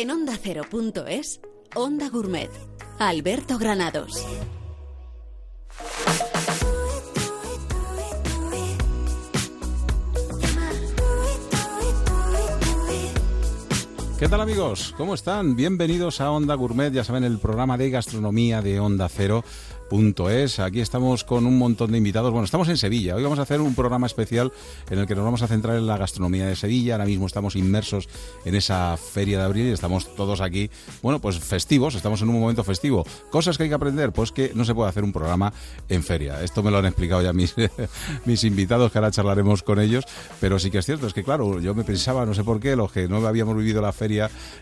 En onda ondacero.es, Onda Gourmet. Alberto Granados. ¿Qué tal amigos? ¿Cómo están? Bienvenidos a Onda Gourmet, ya saben, el programa de gastronomía de Onda Cero es. Aquí estamos con un montón de invitados. Bueno, estamos en Sevilla. Hoy vamos a hacer un programa especial en el que nos vamos a centrar en la gastronomía de Sevilla. Ahora mismo estamos inmersos en esa feria de abril y estamos todos aquí, bueno, pues festivos. Estamos en un momento festivo. Cosas que hay que aprender, pues que no se puede hacer un programa en feria. Esto me lo han explicado ya mis, mis invitados, que ahora charlaremos con ellos. Pero sí que es cierto, es que claro, yo me pensaba, no sé por qué, los que no habíamos vivido la feria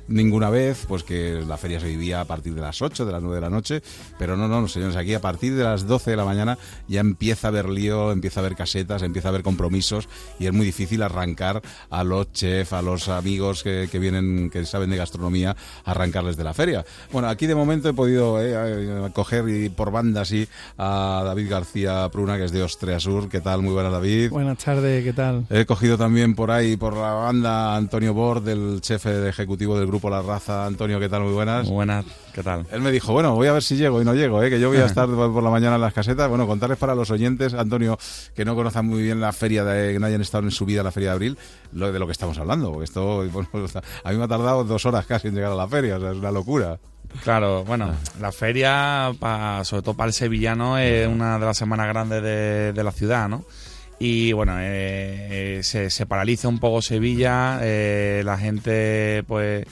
ninguna vez, pues que la feria se vivía a partir de las 8, de las 9 de la noche. Pero no, no, señores, aquí a partir de las 12 de la mañana ya empieza a haber lío, empieza a haber casetas, empieza a haber compromisos y es muy difícil arrancar a los chefs, a los amigos que, vienen, que saben de gastronomía, arrancarles de la feria. Bueno, aquí de momento he podido eh, coger y por banda así a David García Pruna, que es de Ostrea Sur. ¿Qué tal? Muy buenas, David. Buenas tardes, ¿qué tal? He cogido también por ahí, por la banda, Antonio Bord, del jefe ejecutivo del grupo La Raza. Antonio, ¿qué tal? Muy buenas. Muy buenas, ¿qué tal? Él me dijo, bueno, voy a ver si llego y no llego, ¿eh? que yo voy a estar por la mañana en las casetas. Bueno, contarles para los oyentes, Antonio, que no conozcan muy bien la feria, de, que no hayan estado en su vida la feria de abril, lo de lo que estamos hablando. Porque esto, a mí me ha tardado dos horas casi en llegar a la feria, o sea, es una locura. Claro, bueno, la feria, sobre todo para el sevillano, es una de las semanas grandes de, la ciudad, ¿no? Y bueno, eh, se, se, paraliza un poco Sevilla, eh, la gente pues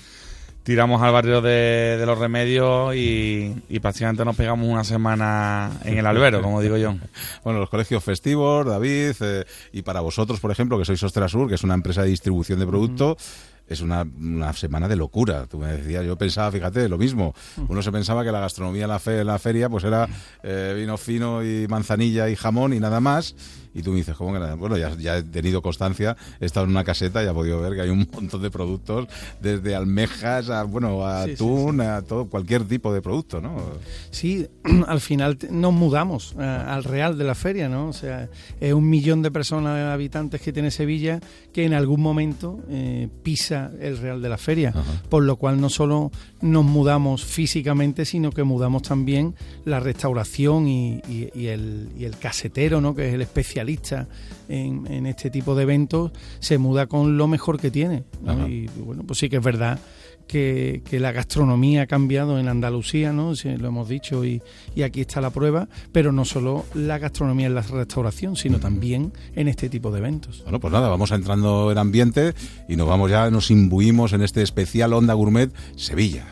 tiramos al barrio de, los remedios y, prácticamente nos pegamos una semana en el albero, como digo yo. Bueno, los colegios festivos, David, eh, y para vosotros, por ejemplo, que sois Sur, que es una empresa de distribución de productos, es una, una, semana de locura. Tú me decías, yo pensaba, fíjate, lo mismo. Uno se pensaba que la gastronomía en la, fe, la feria pues era eh, vino fino y manzanilla y jamón y nada más y tú me dices, ¿cómo que nada? Bueno, ya, he tenido constancia, he estado en una caseta y he podido ver que hay un montón de productos, desde almejas a, bueno, a atún, a todo, cualquier tipo de producto, ¿no? Sí, al final nos mudamos eh, al real de la feria, ¿no? O sea, es un millón de personas, habitantes que tiene Sevilla, que en algún momento eh, pisa el real de la feria, por lo cual no solo nos mudamos físicamente, sino que mudamos también la restauración y, el, y el casetero, ¿no? Que es el especialista en, este tipo de eventos se muda con lo mejor que tiene. Y bueno, pues sí que es verdad que, la gastronomía ha cambiado en Andalucía, ¿no? lo hemos dicho y, aquí está la prueba, pero no solo la gastronomía en la restauración, sino también en este tipo de eventos. Bueno, pues nada, vamos entrando en ambiente y nos vamos ya, nos imbuimos en este especial Onda Gourmet Sevilla.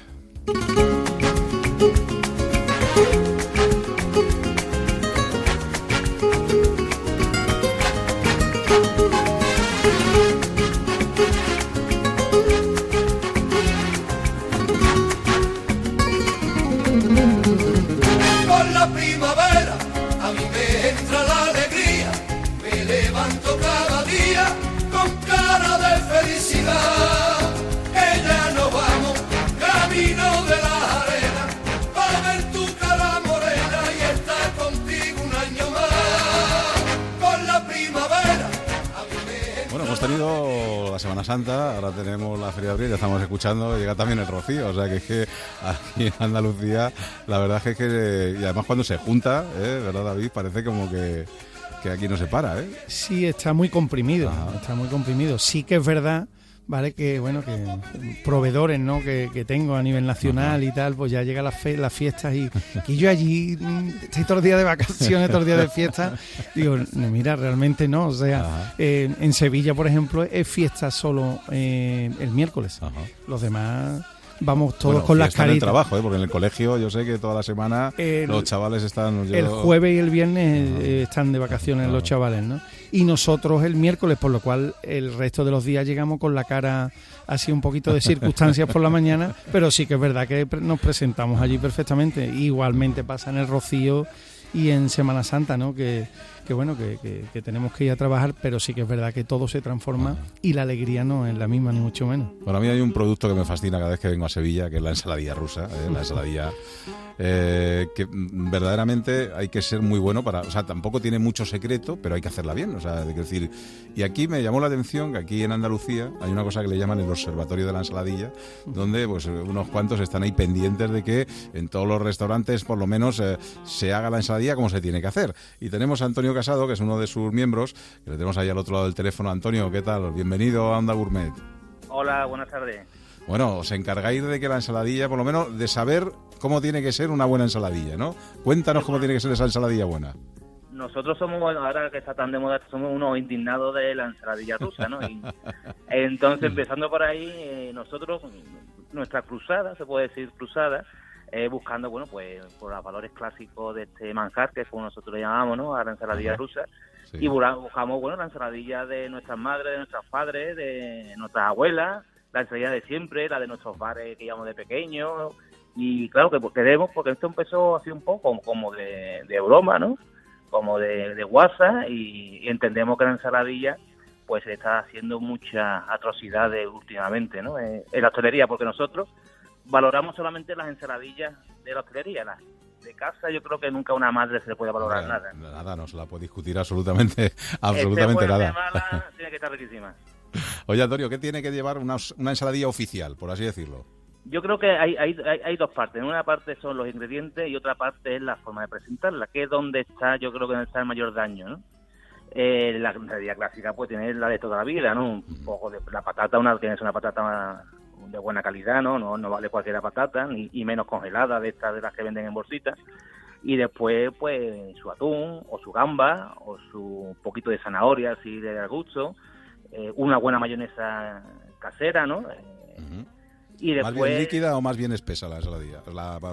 También el Rocío, o sea que es que aquí en Andalucía, la verdad es que, y además cuando se junta, ¿eh? ¿verdad David? Parece como que, que aquí no se para, ¿eh? Sí, está muy comprimido, está muy comprimido. Sí que es verdad ¿vale? Que bueno, que proveedores, ¿no? Que, que tengo a nivel nacional y tal, pues ya llega las, fe, las fiestas y que yo allí mm, estoy todos los días de vacaciones, todos los días de fiesta. Digo, mira, realmente no. O sea, eh, en Sevilla, por ejemplo, es fiesta solo eh, el miércoles. Los demás vamos todos con las caritas. en el trabajo, ¿eh? porque en el colegio yo sé que toda la semana los chavales están... El jueves y el viernes eh, están de vacaciones los chavales, ¿no? Y nosotros el miércoles, por lo cual el resto de los días llegamos con la cara así un poquito de circunstancias por la mañana, pero sí que es verdad que nos presentamos allí perfectamente. Igualmente pasa en el Rocío y en Semana Santa, ¿no? Que, que bueno, que, tenemos que ir a trabajar, pero sí que es verdad que todo se transforma y la alegría no es la misma, ni mucho menos. Bueno, a mí hay un producto que me fascina cada vez que vengo a Sevilla, que es la ensaladilla rusa, ¿eh? la ensaladilla eh, que verdaderamente hay que ser muy bueno para, o sea, tampoco tiene mucho secreto, pero hay que hacerla bien, o sea, de decir, y aquí me llamó la atención que aquí en Andalucía hay una cosa que le llaman el observatorio de la ensaladilla, donde pues unos cuantos están ahí pendientes de que en todos los restaurantes por lo menos eh, se haga la ensaladilla como se tiene que hacer. Y tenemos a Antonio Casado, que es uno de sus miembros, que le tenemos ahí al otro lado del teléfono. Antonio, ¿qué tal? Bienvenido a Onda Gourmet. Hola, buenas tardes. Bueno, os encargáis de que la ensaladilla, por lo menos, de saber cómo tiene que ser una buena ensaladilla, ¿no? Cuéntanos cómo tiene que ser esa ensaladilla buena. Nosotros somos, ahora que está tan de moda, somos unos indignados de la ensaladilla rusa, ¿no? entonces, empezando por ahí, eh, nosotros, nuestra cruzada, se puede decir cruzada, eh, buscando, bueno, pues por los valores clásicos de este manjar, que es como nosotros le llamamos, ¿no? A la ensaladilla rusa. Y buscamos, bueno, la ensaladilla de nuestras madres, de nuestros padres, de nuestras abuelas, la ensaladilla de siempre, la de nuestros bares que íbamos de pequeños. Y claro que queremos, porque esto empezó así un poco como de, broma, ¿no? Como de, de WhatsApp y, entendemos que la ensaladilla pues se está haciendo muchas atrocidades últimamente, ¿no? Eh, en la hostelería, porque nosotros valoramos solamente las ensaladillas de la hostelería, las de casa yo creo que nunca una madre se le puede valorar nada. Nada, no se la puede discutir absolutamente, absolutamente nada. tiene que estar riquísima. Oye, Antonio, ¿qué tiene que llevar una, ensaladilla oficial, por así decirlo? Yo creo que hay, hay, hay, dos partes. Una parte son los ingredientes y otra parte es la forma de presentarla, que es donde está, yo creo que donde está el mayor daño, ¿no? Eh, la ensaladilla clásica pues tiene la de toda la vida, ¿no? Un poco de la patata, una tienes una patata de buena calidad, ¿no? No, no vale cualquier patata, ni y menos congelada de estas de las que venden en bolsitas. Y después, pues, su atún, o su gamba, o su poquito de zanahoria, así de gusto, eh, una buena mayonesa casera, ¿no? Eh, y después, ¿Más bien líquida o más bien espesa la ensaladilla?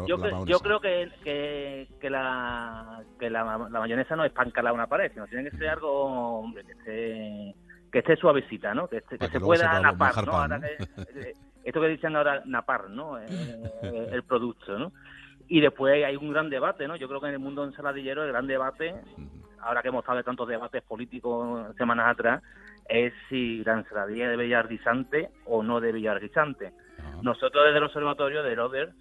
yo, creo que, que, la, que la, mayonesa no es pan a una pared, sino tiene que ser algo, hombre, que esté, que esté suavecita, ¿no? Que, que, se pueda napar, ¿no? esto que dicen ahora napar, ¿no? Eh, eh, el producto, ¿no? Y después hay un gran debate, ¿no? Yo creo que en el mundo ensaladillero el gran debate, ahora que hemos estado de tantos debates políticos semanas atrás, es si la ensaladilla debe llevar guisante o no debe llevar guisante. Nosotros desde el observatorio de Roder,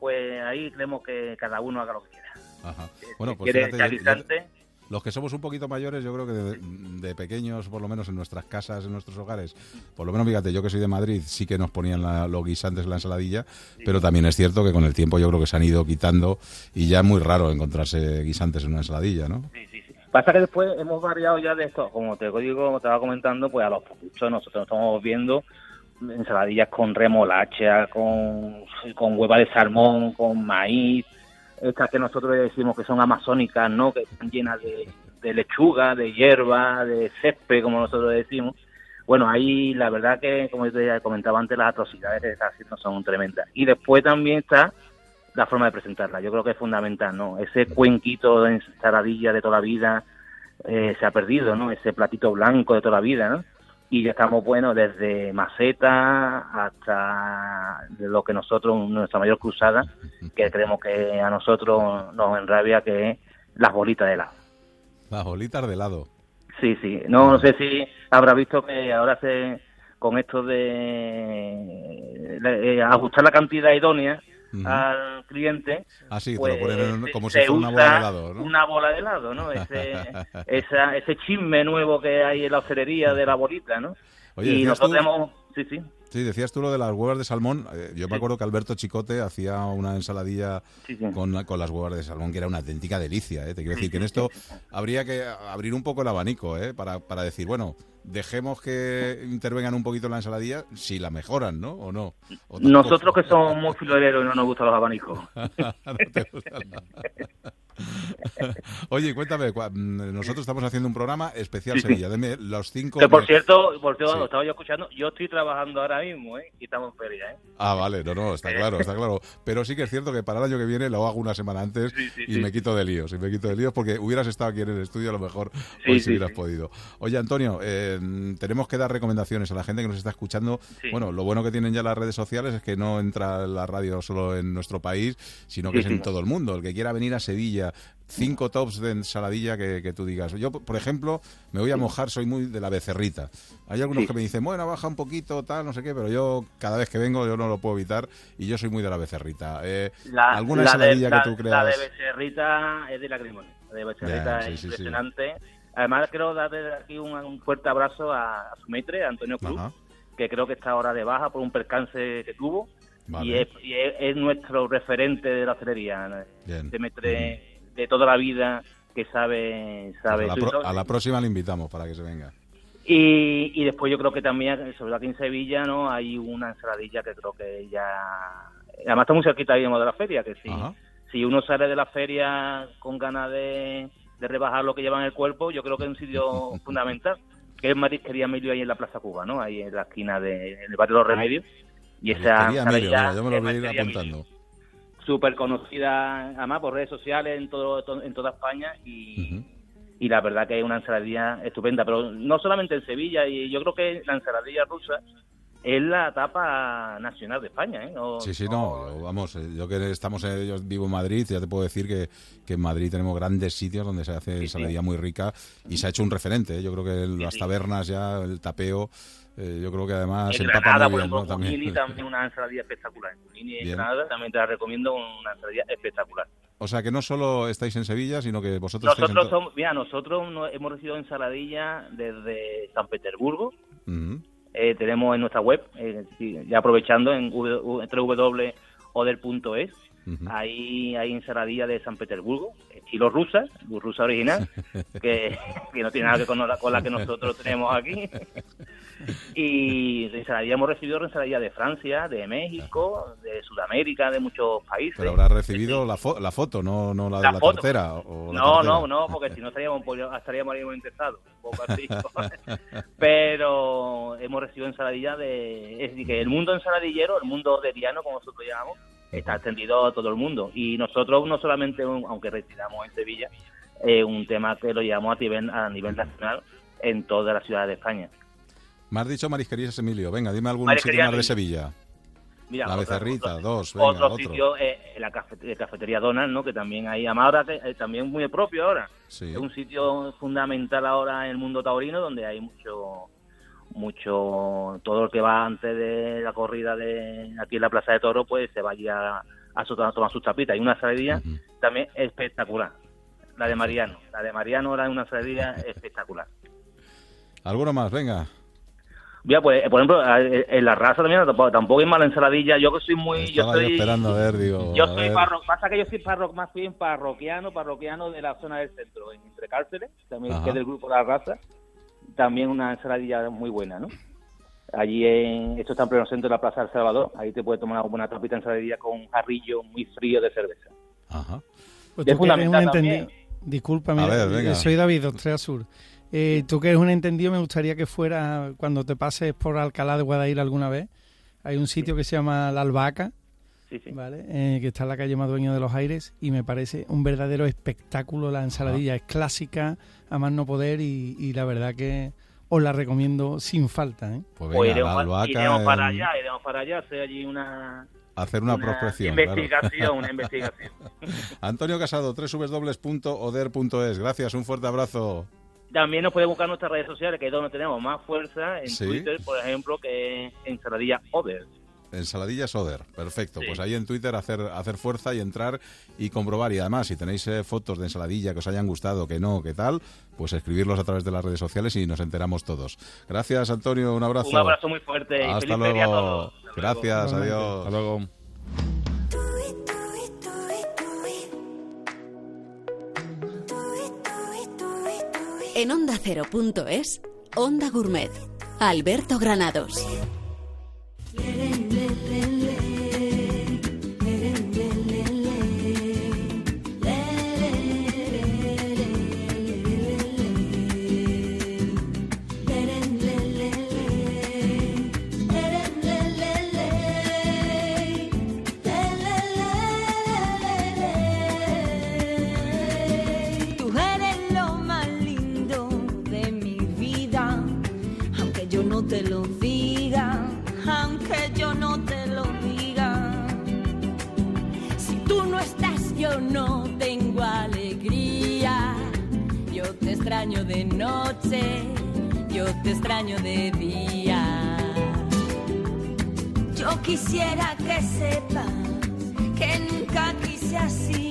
pues ahí creemos que cada uno haga lo que quiera. Ajá. Bueno, pues fíjate, guisante, los que somos un poquito mayores, yo creo que de, pequeños, por lo menos en nuestras casas, en nuestros hogares, por lo menos fíjate, yo que soy de Madrid, sí que nos ponían los guisantes en la ensaladilla, pero también es cierto que con el tiempo yo creo que se han ido quitando y ya es muy raro encontrarse guisantes en una ensaladilla, ¿no? Sí, sí, sí. Pasa que después hemos variado ya de esto, como te digo, como te estaba comentando, pues a los productos nosotros estamos viendo ensaladillas con remolacha, con, con hueva de salmón, con maíz, estas que nosotros decimos que son amazónicas, ¿no? Que están llenas de, lechuga, de hierba, de césped, como nosotros decimos. Bueno, ahí la verdad que, como yo te comentaba antes, las atrocidades que está haciendo son tremendas. Y después también está la forma de presentarla. Yo creo que es fundamental, ¿no? Ese cuenquito de ensaladilla de toda la vida eh, se ha perdido, ¿no? Ese platito blanco de toda la vida, ¿no? Y ya estamos, bueno, desde maceta hasta lo que nosotros, nuestra mayor cruzada, que creemos que a nosotros nos enrabia, que es las bolitas de helado. Las bolitas de helado. Sí, sí. No, no sé si habrá visto que ahora se, con esto de, eh, ajustar la cantidad idónea, al cliente. Ah, sí, pues, como si fuera una bola de helado, ¿no? Una bola de helado, ¿no? Ese, ese chisme nuevo que hay en la hostelería de la bolita, ¿no? y nosotros. Sí, sí. Sí, decías tú lo de las huevas de salmón. Eh, yo me acuerdo que Alberto Chicote hacía una ensaladilla Con, con, las huevas de salmón que era una auténtica delicia. ¿eh? Te quiero decir que en esto habría que abrir un poco el abanico ¿eh? para, para decir, bueno, dejemos que intervengan un poquito en la ensaladilla si la mejoran, ¿no? ¿O no? Nosotros que somos muy filoreros y no nos gustan los abanicos. Oye, cuéntame, mm, nosotros estamos haciendo un programa especial Sevilla. Deme los cinco. Que por cierto, por cierto estaba yo escuchando, yo estoy trabajando ahora mismo, ¿eh? Y estamos en feria, ¿eh? Ah, vale, no, no, está claro, está claro. Pero sí que es cierto que para el año que viene lo hago una semana antes y me quito de líos, y me quito de líos porque hubieras estado aquí en el estudio a lo mejor hoy si hubieras podido. Oye, Antonio, eh, tenemos que dar recomendaciones a la gente que nos está escuchando. Bueno, lo bueno que tienen ya las redes sociales es que no entra la radio solo en nuestro país, sino que es en todo el mundo. El que quiera venir a Sevilla Cinco tops de ensaladilla que, que tú digas. Yo, por ejemplo, me voy a mojar, soy muy de la becerrita. Hay algunos que me dicen, bueno, baja un poquito, tal, no sé qué, pero yo cada vez que vengo yo no lo puedo evitar y yo soy muy de la becerrita. Eh, ¿Alguna ensaladilla que tú creas? La de becerrita es de la La de becerrita es impresionante. Además, quiero darle aquí un, fuerte abrazo a, su maitre, Antonio Cruz, que creo que está ahora de baja por un percance que tuvo. Y, es, nuestro referente de la hostelería. De maitre de toda la vida que sabe sabe pues a, la próxima le invitamos para que se venga. Y, y después yo creo que también sobre aquí en Sevilla no hay una ensaladilla que creo que ya además está muy cerquita de la feria que si si uno sale de la feria con ganas de, rebajar lo que lleva en el cuerpo yo creo que es un sitio fundamental que es Marisquería Emilio ahí en la Plaza Cuba no ahí en la esquina de en el barrio de los Remedios. Y esa ensaladilla, yo me lo voy a ir apuntando súper conocida, además por redes sociales en, todo, en toda España y, y la verdad que es una ensaladilla estupenda, pero no solamente en Sevilla, y yo creo que la ensaladilla rusa es la etapa nacional de España. ¿eh? sí, sí, no, vamos, eh, yo que estamos, yo vivo en Madrid, ya te puedo decir que, que en Madrid tenemos grandes sitios donde se hace ensaladilla muy rica y se ha hecho un referente. ¿eh? Yo creo que las tabernas ya, el tapeo, eh, yo creo que además en Granada, por ejemplo, también. también una ensaladilla espectacular. En en Granada también te la recomiendo una ensaladilla espectacular. O sea que no solo estáis en Sevilla, sino que vosotros nosotros estáis en somos, mira, nosotros hemos recibido ensaladilla desde San Petersburgo. eh, tenemos en nuestra web, eh, ya aprovechando en www.oder.es, Ahí hay ensaladilla de San Petersburgo, estilo rusa, rusa original, que, no tiene nada que ver con la, con la que nosotros tenemos aquí. Y ensaladilla hemos recibido ensaladilla de Francia, de México, de Sudamérica, de muchos países. Pero habrá recibido la, la, foto, no, no la de la, tercera. no, no, no, porque si no estaríamos, estaríamos muy interesados, un poco así. Pero hemos recibido ensaladilla de... Es decir, que el mundo ensaladillero, el mundo de Diano, como nosotros llamamos, está extendido a todo el mundo. Y nosotros no solamente, aunque retiramos en Sevilla, es un tema que lo llevamos a nivel, a nivel nacional en todas las ciudades de España. Me has dicho Marisquerías Emilio. Venga, dime algún sitio más de Sevilla. la Becerrita, dos, venga, otro, sitio, eh, la cafetería Donald, ¿no? Que también hay, ahora eh, también muy propio ahora. Es un sitio fundamental ahora en el mundo taurino donde hay mucho mucho todo lo que va antes de la corrida de aquí en la Plaza de Toro pues se vaya a, a, tomar sus tapitas y una saladilla también espectacular la de Mariano la de Mariano era una saladilla espectacular ¿alguno más? venga ya, pues, por ejemplo, en la raza también tampoco, hay mala ensaladilla. Yo que soy muy. yo estoy esperando a ver, digo. Yo soy parro, pasa que yo soy parro, más bien parroquiano, parroquiano de la zona del centro, entre cárceles, también que es del grupo de la raza también una ensaladilla muy buena, ¿no? Allí en, esto está en pleno centro de la Plaza del Salvador, ahí te puedes tomar una buena tapita de ensaladilla con un jarrillo muy frío de cerveza. Ajá. Pues un entendido, discúlpame, eh, soy David Ostrea Sur. Eh, tú que eres un entendido, me gustaría que fuera, cuando te pases por Alcalá de Guadaira alguna vez, hay un sitio que se llama La Albahaca, ¿vale? Eh, que está en la calle Madueño de los Aires y me parece un verdadero espectáculo la ensaladilla. Es clásica, a más no poder y, la verdad que os la recomiendo sin falta. ¿eh? Pues, pues iremos, para allá, iremos para allá, hacer allí una... Hacer una, prospección. Investigación, una investigación. Antonio Casado, www.oder.es. Gracias, un fuerte abrazo. También nos puede buscar nuestras redes sociales, que es donde tenemos más fuerza, en Twitter, por ejemplo, que es Ensaladilla Oder. Ensaladilla Soder, perfecto. Pues ahí en Twitter hacer, hacer fuerza y entrar y comprobar. Y además, si tenéis eh, fotos de ensaladilla que os hayan gustado, que no, que tal, pues escribirlos a través de las redes sociales y nos enteramos todos. Gracias, Antonio. Un abrazo. Un abrazo muy fuerte. Hasta luego. Gracias, adiós. Hasta luego. En onda cero.es, Onda Gourmet, Alberto Granados. De noche, yo te extraño de día. Yo quisiera que sepas que nunca quise así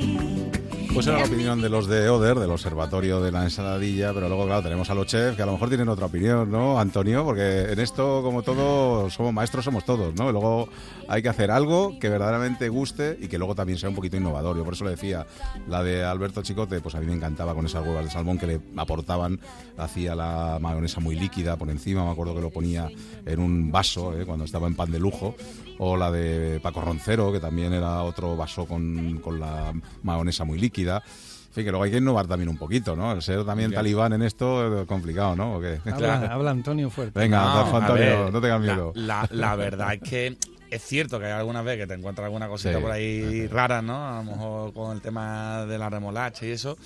pues era la opinión de los de Oder, del Observatorio de la Ensaladilla, pero luego, claro, tenemos a los chefs que a lo mejor tienen otra opinión, ¿no, Antonio? Porque en esto, como todo, somos maestros, somos todos, ¿no? Y luego hay que hacer algo que verdaderamente guste y que luego también sea un poquito innovador. Yo por eso le decía, la de Alberto Chicote, pues a mí me encantaba con esas huevas de salmón que le aportaban, hacía la mayonesa muy líquida por encima, me acuerdo que lo ponía en un vaso, ¿eh? cuando estaba en pan de lujo, o la de Paco Roncero, que también era otro vaso con, con la mayonesa muy líquida en fin, que luego hay que innovar también un poquito, ¿no? El ser también talibán en esto es complicado, ¿no? Habla, Antonio fuerte. Venga, no, Antonio, no tengas miedo. La, verdad es que es cierto que hay algunas veces que te encuentras alguna cosita por ahí rara, ¿no? A lo mejor con el tema de la remolacha y eso.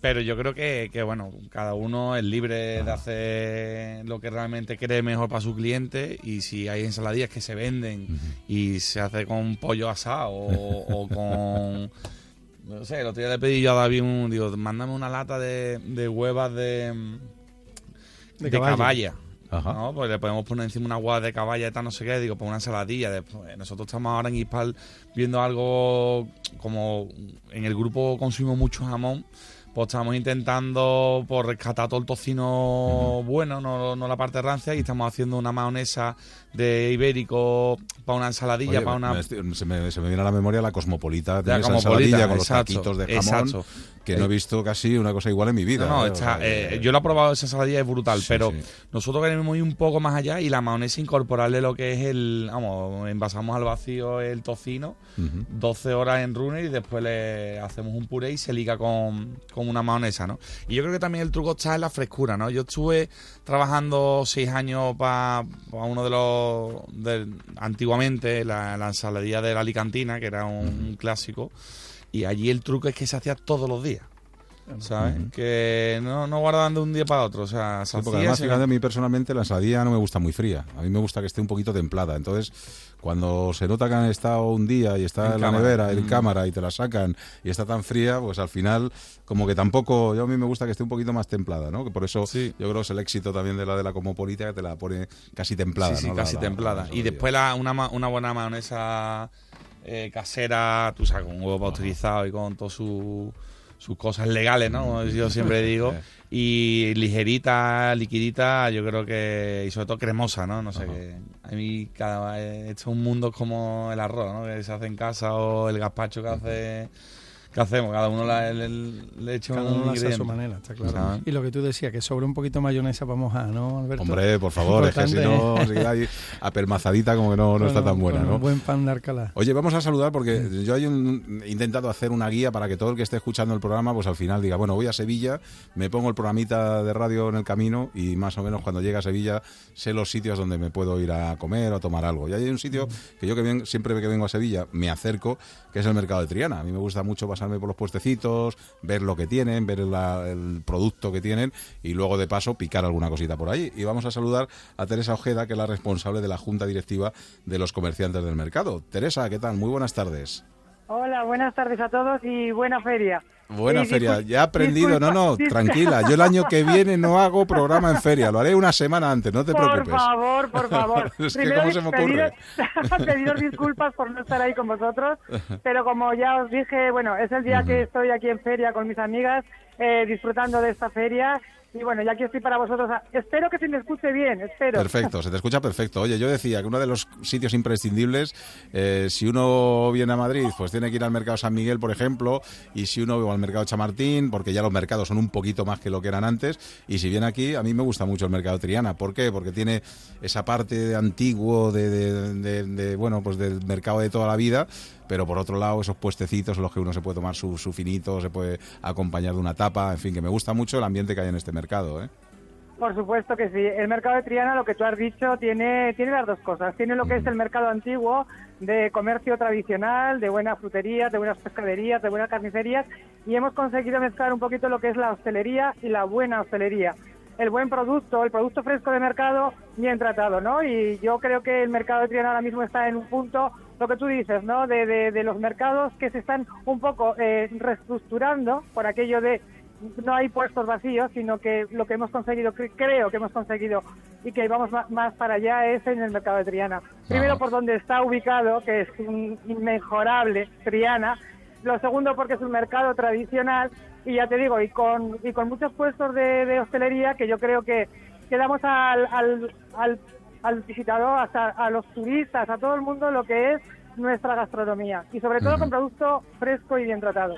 Pero yo creo que, bueno, cada uno es libre de hacer lo que realmente cree mejor para su cliente y si hay ensaladillas que se venden y se hace con pollo asado o con no sé, el otro día le pedí yo a David un. Digo, mándame una lata de, de huevas de. de, caballa. ¿no? Pues le podemos poner encima una hueva de caballa y tal, no sé qué, digo, pues una ensaladilla. Después, nosotros estamos ahora en Ispal viendo algo como en el grupo consumimos mucho jamón pues estamos intentando por pues, rescatar todo el tocino bueno, no, no, la parte rancia, y estamos haciendo una mayonesa de ibérico para una ensaladilla, para una... Se me, se me, viene a la memoria la cosmopolita, de esa ensaladilla con los taquitos de jamón, que no he visto casi una cosa igual en mi vida. No, ¿eh? eh, yo lo he probado, esa ensaladilla es brutal, pero nosotros queremos ir un poco más allá y la mayonesa incorporarle lo que es el... Vamos, envasamos al vacío el tocino, 12 horas en runner y después le hacemos un puré y se liga con una mayonesa, ¿no? Y yo creo que también el truco está en la frescura, ¿no? Yo estuve trabajando seis años para uno de los... antiguamente, la, ensaladilla de la Alicantina, que era un, clásico, y allí el truco es que se hacía todos los días. ¿sabes? Que no, no guardaban de un día para otro. O sea, porque además, fíjate, a mí personalmente la ensaladilla no me gusta muy fría. A mí me gusta que esté un poquito templada. Entonces, cuando se nota que han estado un día y está en, la nevera, en mm. cámara, y te la sacan y está tan fría, pues al final, como que tampoco. Yo a mí me gusta que esté un poquito más templada, ¿no? Que por eso yo creo que es el éxito también de la de la Cosmopolita, que te la pone casi templada. Sí, sí, casi templada. y después la, una, una buena mayonesa eh, casera, tú sabes, con un huevo utilizado y con todo su sus cosas legales, ¿no? yo siempre digo. Y ligerita, liquidita, yo creo que. Y sobre todo cremosa, ¿no? No sé, que a mí cada. He hecho un mundo como el arroz, ¿no? Que se hace en casa o el gazpacho que hace ¿Qué hacemos? Cada uno le, le, echa Cada uno a su manera, está claro. Y lo que tú decías, que sobre un poquito mayonesa para mojar, ¿no, Alberto? Hombre, por favor, es que si no, si ahí apelmazadita como que no, no está tan buena, ¿no? Un buen pan de Arcalá. Oye, vamos a saludar porque yo he intentado hacer una guía para que todo el que esté escuchando el programa, pues al final diga, bueno, voy a Sevilla, me pongo el programita de radio en el camino y más o menos cuando llegue a Sevilla sé los sitios donde me puedo ir a comer o a tomar algo. Y hay un sitio que yo que siempre que vengo a Sevilla me acerco, que es el mercado de Triana. A mí me gusta mucho pasar por los puestecitos, ver lo que tienen, ver el producto que tienen y luego de paso picar alguna cosita por ahí. Y vamos a saludar a Teresa Ojeda, que es la responsable de la Junta Directiva de los Comerciantes del Mercado. Teresa, ¿qué tal? Muy buenas tardes. Hola, buenas tardes a todos y buena feria. Buena feria, ya he aprendido, no, no, tranquila, yo el año que viene no hago programa en feria, lo haré una semana antes, no te preocupes. Por favor, por favor. es que cómo se me ocurre. Pediros, disculpas por no estar ahí con vosotros, pero como ya os dije, bueno, es el día que estoy aquí en feria con mis amigas, eh, disfrutando de esta feria y bueno, ya aquí estoy para vosotros. Espero que se me escuche bien, espero. Perfecto, se te escucha perfecto. Oye, yo decía que uno de los sitios imprescindibles, eh, si uno viene a Madrid, pues tiene que ir al mercado San Miguel, por ejemplo, y si uno va al mercado Chamartín, porque ya los mercados son un poquito más que lo que eran antes, y si viene aquí, a mí me gusta mucho el mercado Triana. ¿Por qué? Porque tiene esa parte antiguo de, de bueno, pues del mercado de toda la vida, pero por otro lado esos puestecitos en los que uno se puede tomar su, su finito, se puede acompañar de una tapa, en fin, que me gusta mucho el ambiente que hay en este mercado. ¿eh? Por supuesto que sí. El mercado de Triana, lo que tú has dicho, tiene, tiene las dos cosas. Tiene lo que es el mercado antiguo de comercio tradicional, de buenas fruterías, de buenas pescaderías, de buenas carnicerías, y hemos conseguido mezclar un poquito lo que es la hostelería y la buena hostelería el buen producto, el producto fresco de mercado bien tratado, ¿no? Y yo creo que el mercado de Triana ahora mismo está en un punto, lo que tú dices, ¿no? De, de, los mercados que se están un poco eh, reestructurando por aquello de no hay puestos vacíos, sino que lo que hemos conseguido, cre- creo que hemos conseguido y que vamos más para allá es en el mercado de Triana. Primero por donde está ubicado, que es un inmejorable Triana. Lo segundo porque es un mercado tradicional y ya te digo, y con, y con muchos puestos de, de hostelería que yo creo que, que damos al, al, al, al visitador, hasta a los turistas, a todo el mundo lo que es nuestra gastronomía y sobre todo con producto fresco y bien tratado.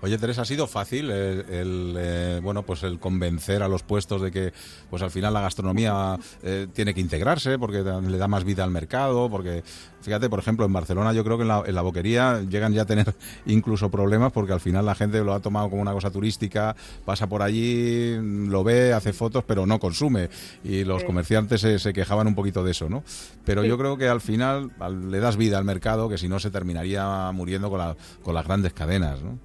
Oye, Teresa, ¿ha sido fácil el, el, eh, bueno, pues el convencer a los puestos de que pues al final la gastronomía eh, tiene que integrarse porque le da más vida al mercado? Porque, fíjate, por ejemplo, en Barcelona yo creo que en la, en la boquería llegan ya a tener incluso problemas porque al final la gente lo ha tomado como una cosa turística, pasa por allí, lo ve, hace fotos, pero no consume. Y los Sí. comerciantes se, se quejaban un poquito de eso, ¿no? Pero Sí. yo creo que al final al- le das vida al mercado que si no se terminaría muriendo con, la- con las grandes cadenas, ¿no?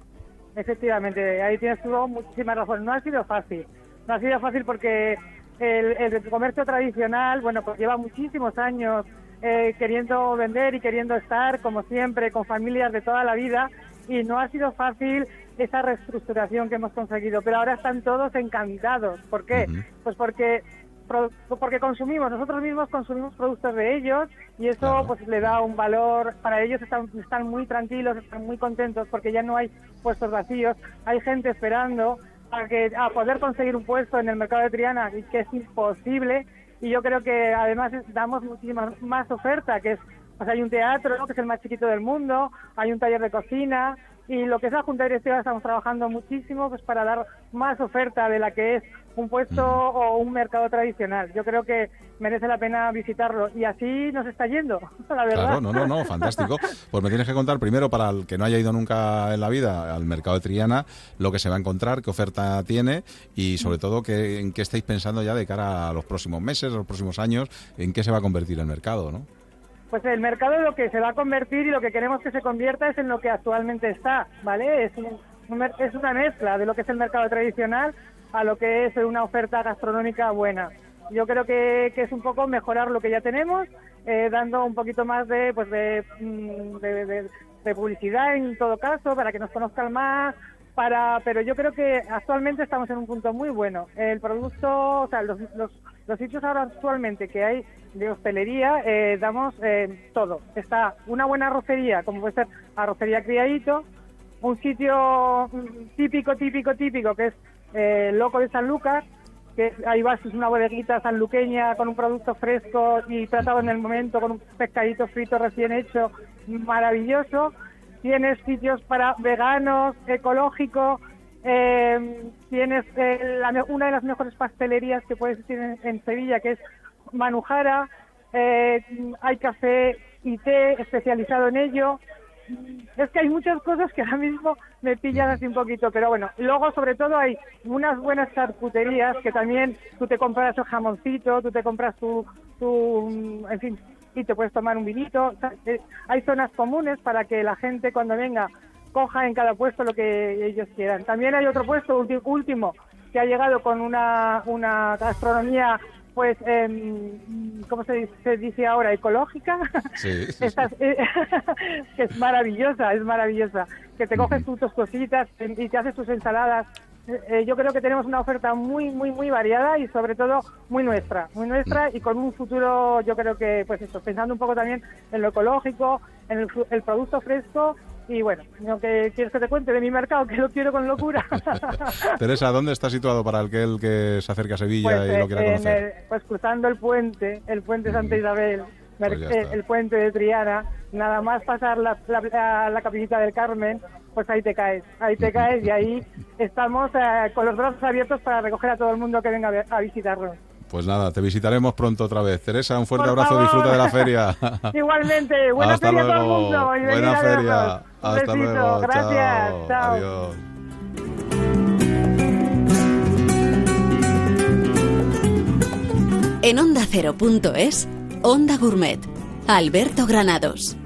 Efectivamente, ahí tienes tú muchísima razón. No ha sido fácil. No ha sido fácil porque el, el comercio tradicional, bueno, pues lleva muchísimos años eh, queriendo vender y queriendo estar, como siempre, con familias de toda la vida y no ha sido fácil esa reestructuración que hemos conseguido. Pero ahora están todos encantados. ¿Por qué? Pues porque porque consumimos, nosotros mismos consumimos productos de ellos y eso Claro. pues le da un valor, para ellos están, están muy tranquilos, están muy contentos porque ya no hay puestos vacíos, hay gente esperando a, que, a poder conseguir un puesto en el mercado de Triana y que es imposible y yo creo que además damos muchísima más oferta, que es, pues hay un teatro ¿no? que es el más chiquito del mundo, hay un taller de cocina y lo que es la Junta Directiva estamos trabajando muchísimo pues para dar más oferta de la que es un puesto o un mercado tradicional. Yo creo que merece la pena visitarlo y así nos está yendo, la verdad. Claro, no, no, no, fantástico. Pues me tienes que contar primero, para el que no haya ido nunca en la vida al mercado de Triana, lo que se va a encontrar, qué oferta tiene y sobre todo que, en qué estáis pensando ya de cara a los próximos meses, a los próximos años, en qué se va a convertir el mercado, ¿no? Pues el mercado lo que se va a convertir y lo que queremos que se convierta es en lo que actualmente está, ¿vale? Es, un- es una mezcla de lo que es el mercado tradicional a lo que es una oferta gastronómica buena. Yo creo que, es un poco mejorar lo que ya tenemos, eh, dando un poquito más de, pues de, mm, de, de- de publicidad en todo caso, para que nos conozcan más, para, pero yo creo que actualmente estamos en un punto muy bueno. El producto, o sea, los, los, los sitios ahora actualmente que hay de hostelería, eh, damos eh, todo. Está una buena arrocería, como puede ser arrocería Criadito, un sitio mm, típico, típico, típico, que es eh, Loco de San Lucas, que ahí vas, es una bodeguita sanluqueña con un producto fresco y tratado en el momento, con un pescadito frito recién hecho, maravilloso. Tienes sitios para veganos, ecológico, eh, tienes eh, una de las mejores pastelerías que puedes en, en Sevilla, que es Manujara, eh, hay café y té especializado en ello. Es que hay muchas cosas que ahora mismo me pillan así un poquito, pero bueno, luego sobre todo hay unas buenas charcuterías que también tú te compras el jamoncito, tú te compras tu, tu mm, en fin, y te puedes tomar un vinito. Eh, hay zonas comunes para que la gente cuando venga coja en cada puesto lo que ellos quieran. También hay otro puesto último que ha llegado con una, una gastronomía pues, em, ¿cómo se, dice- se dice ahora? Ecológica. Sí, sí, eh, que es maravillosa, es maravillosa. Que te coges tú tus cositas eh, y te haces tus ensaladas. Eh, eh, yo creo que tenemos una oferta muy, muy, muy variada y sobre todo muy nuestra, muy nuestra y con un futuro, yo creo que, pues eso, pensando un poco también en lo ecológico, en el, el producto fresco y bueno, lo que quieres que te cuente de mi mercado, que lo quiero con locura. Teresa, ¿dónde está situado para aquel que se acerque a Sevilla Pues, y lo eh, quiera en conocer? el- pues cruzando el puente, el puente Santa Isabel, Pues ya eh, el puente de Triana, nada más pasar la, la, la, la capillita del Carmen, pues ahí te caes, ahí te caes y ahí estamos eh, con los brazos abiertos para recoger a todo el mundo que venga a, a visitarnos. Pues nada, te visitaremos pronto otra vez. Teresa, un fuerte Por abrazo, favor. disfruta de la feria. Igualmente, buena Hasta feria a todo el luego. mundo y Buena feria. Un Hasta besito, luego. gracias, Chao. chao. Adiós. En onda ondacero.es, Onda Gourmet. Alberto Granados.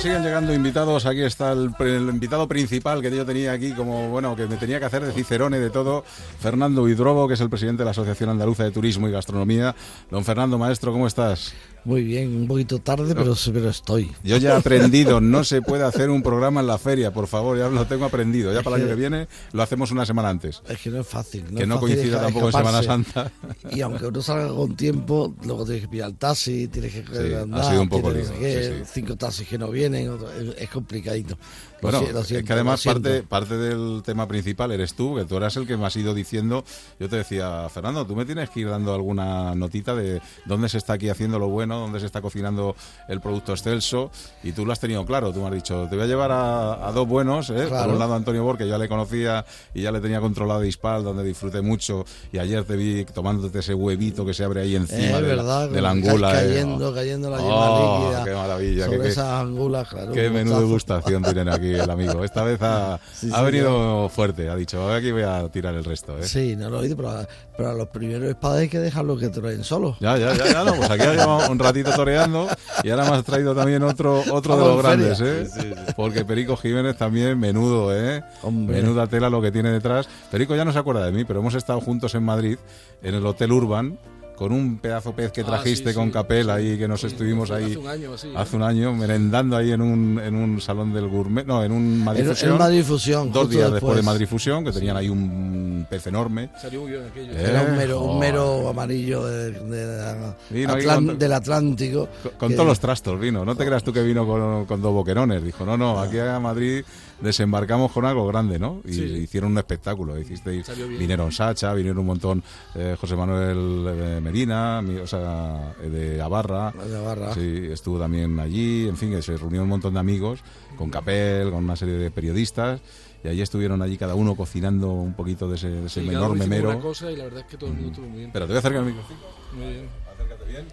Siguen llegando invitados. Aquí está el, invitado principal que yo tenía aquí, como bueno, que me tenía que hacer de Cicerone de todo, Fernando Hidrobo, que es el presidente de la Asociación Andaluza de Turismo y Gastronomía. Don Fernando, maestro, ¿cómo estás? Muy bien, un poquito tarde, pero, pero estoy. Yo ya he aprendido, no se puede hacer un programa en la feria, por favor, ya lo tengo aprendido. Ya para el año que viene lo hacemos una semana antes. Es que no es fácil. que es no fácil coincida tampoco en Semana. Santa. Y aunque uno salga con tiempo, luego tienes que pillar el taxi, tienes que Sí, ha andar, sido un poco tienes lío, que- sí, sí. cinco taxis que no vienen, es complicadito. Bueno, es que además parte, parte del tema principal eres tú, que tú eras el que me has ido diciendo. Yo te decía, Fernando, tú me tienes que ir dando alguna notita de dónde se está aquí haciendo lo bueno, dónde se está cocinando el producto excelso, y tú lo has tenido claro. Tú me has dicho, te voy a llevar a, a dos buenos, ¿eh? por Claro. un lado Antonio Bor, que ya le conocía y ya le tenía controlado de Ispal, donde disfruté mucho, y ayer te vi tomándote ese huevito que se abre ahí encima Es de, verdad, de la angula. ¿eh? cayendo, cayendo la yema Oh, líquida. qué maravilla, Sobre qué- esas angulas, claro. Qué menú gustazo. degustación tienen aquí el amigo. Esta vez ha, Sí, ha sí, venido fuerte, ha dicho, aquí voy a tirar el resto. ¿eh? Sí, no lo he oído, pero, a- pero a los primeros espadas hay que dejarlos que traen solos. Ya, ya, ya, ya, no, pues aquí ha llevado un ratito toreando y ahora me has traído también otro, otro de los grandes, feria. ¿eh? Porque Perico Jiménez también, menudo, ¿eh? Hombre. Menuda tela lo que tiene detrás. Perico ya no se acuerda de mí, pero hemos estado juntos en Madrid, en el Hotel Urban, con un pedazo pez que Ah, trajiste sí, con sí, Capel sí. ahí, que nos Sí, estuvimos ahí hace un año así, hace un año, merendando ahí en un, en un salón del gourmet, no, en un Madrid En- en Fusión. Madrid Fusión, Dos días después de. Madrid Fusión, que tenían ahí un pez enorme. Salió muy bien aquello. Eh, Era un mero, un joder. mero amarillo de- de- Vino ahí Atlan- con- del Atlántico. Con, todos los trastos vino. No te creas tú que vino con, con dos boquerones. Dijo, no, no, aquí a Madrid desembarcamos con algo grande, ¿no? Y Sí. hicieron un espectáculo. Hicisteis, vinieron Sacha, vinieron un montón eh, José Manuel eh, Medina, mi- o sea, eh, de Abarra. De Navarra. Sí, estuvo también allí. En fin, que se reunió un montón de amigos con Capel, con una serie de periodistas. Y allí estuvieron allí cada uno cocinando un poquito de ese, de ese Sí, cada uno enorme mero. una cosa y la verdad es que todo el mundo estuvo muy bien. Pero te voy a acercar el micrófono Muy bien. acércate bien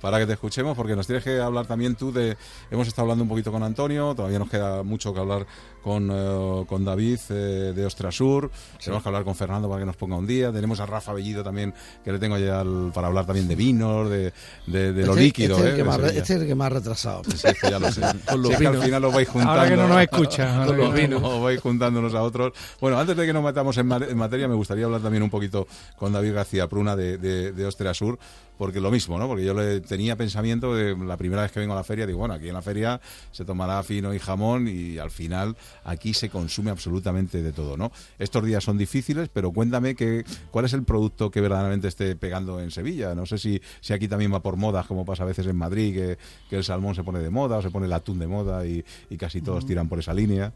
para que te escuchemos porque nos tienes que hablar también tú de hemos estado hablando un poquito con Antonio todavía nos queda mucho que hablar con, eh, con David eh, de Ostrasur tenemos que hablar con Fernando para que nos ponga un día tenemos a Rafa Bellido también que le tengo ya al- para hablar también de vinos de, de, de lo Este- líquido este es el que más este es el que más ha retrasado. Sí, es que ya lo sé. Con los al final os vais juntando. Ahora que no nos escucha. Con los no- vinos. Os vais juntándonos a otros. Bueno, antes de que nos metamos en, ma- en materia, me gustaría hablar también un poquito con David García Pruna de, de, de Ostrea Sur, porque lo mismo, ¿no? Porque yo le tenía pensamiento de la primera vez que vengo a la feria, digo, bueno, aquí en la feria se tomará fino y jamón y al final aquí se consume absolutamente de todo, ¿no? Estos días son difíciles, pero cuéntame que, cuál es el producto que verdaderamente esté pegando en Sevilla. No sé si, si aquí también va por modas, como pasa a veces en Madrid, que, que el salmón se pone de moda o se pone el atún de moda y, y casi todos tiran por esa línea.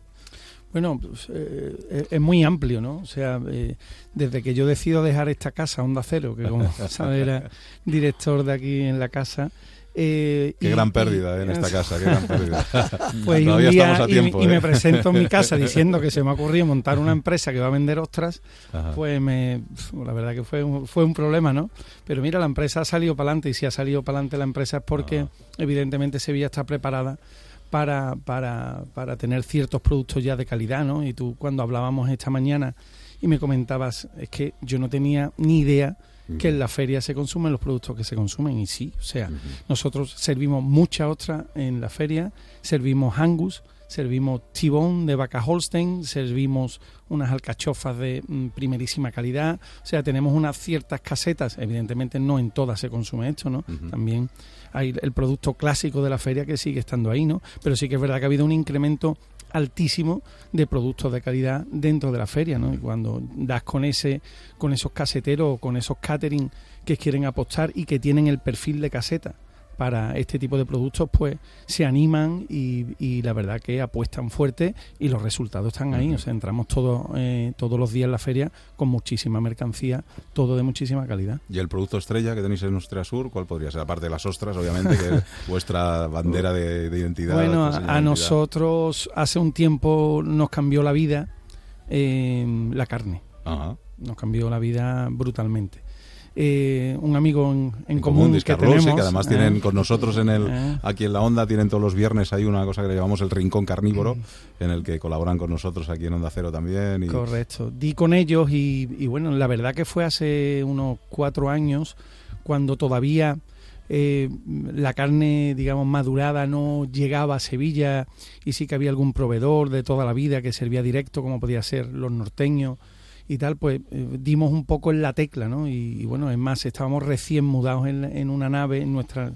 Bueno, pues, eh, es- muy amplio, ¿no? O sea, eh, desde que yo decido dejar esta casa, Onda Cero, que como sabes era director de aquí en la casa. Eh, Qué y- gran pérdida eh, en esta casa, qué gran pérdida. Pues Todavía día estamos a y- tiempo. y, me ¿eh? presento en mi casa diciendo que se me ha ocurrido montar una empresa que va a vender ostras, Ajá. pues me, la verdad que fue un, fue un problema, ¿no? Pero mira, la empresa ha salido para adelante y si ha salido para adelante la empresa es porque Ah. evidentemente Sevilla está preparada para, para, para tener ciertos productos ya de calidad, ¿no? Y tú cuando hablábamos esta mañana y me comentabas, es que yo no tenía ni idea que en la feria se consumen los productos que se consumen y sí, o sea, nosotros servimos mucha ostra en la feria, servimos angus, servimos T-bone de vaca Holstein, servimos unas alcachofas de mm, primerísima calidad, o sea, tenemos unas ciertas casetas, evidentemente no en todas se consume esto, ¿no? También hay el producto clásico de la feria que sigue estando ahí, ¿no? Pero sí que es verdad que ha habido un incremento altísimo de productos de calidad dentro de la feria, ¿no? Y cuando das con ese con esos caseteros o con esos catering que quieren apostar y que tienen el perfil de caseta para este tipo de productos, pues se animan y, y la verdad que apuestan fuerte y los resultados están ahí. O sea, entramos todos eh, todos los días en la feria con muchísima mercancía, todo de muchísima calidad. Y el producto estrella que tenéis en Ostrea Sur, ¿cuál podría ser? Aparte de las ostras, obviamente, que es vuestra bandera de, de identidad. Bueno, a de identidad. nosotros hace un tiempo nos cambió la vida eh, la carne. Ajá. nos cambió la vida brutalmente. Eh, un amigo en, en En común, que tenemos. que además eh, tienen con nosotros en el eh. aquí en la onda tienen todos los viernes hay una cosa que le llamamos el rincón carnívoro en el que colaboran con nosotros aquí en Onda Cero también y Correcto. Di con ellos y, y bueno, la verdad que fue hace unos cuatro años cuando todavía eh, la carne, digamos, madurada no llegaba a Sevilla y sí que había algún proveedor de toda la vida que servía directo, como podía ser los norteños y tal, pues eh, dimos un poco en la tecla, ¿no? Y, y bueno, es más, estábamos recién mudados en, en una nave, en nuestra...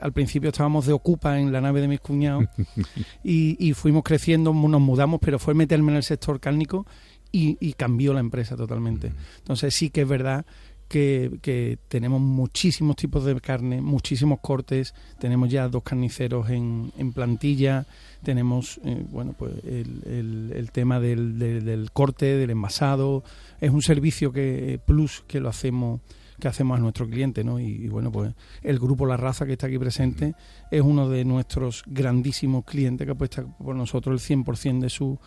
al principio estábamos de ocupa en la nave de mis cuñados y, y fuimos creciendo, nos mudamos, pero fue meterme en el sector cárnico y, y cambió la empresa totalmente. Entonces sí que es verdad que, que tenemos muchísimos tipos de carne, muchísimos cortes, tenemos ya dos carniceros en, en plantilla, tenemos eh, bueno pues el, el- el tema del, del- del corte, del envasado, es un servicio que plus que lo hacemos que hacemos a nuestro cliente, ¿no? Y, y, bueno, pues el grupo La Raza que está aquí presente es uno de nuestros grandísimos clientes que apuesta por nosotros el 100% de su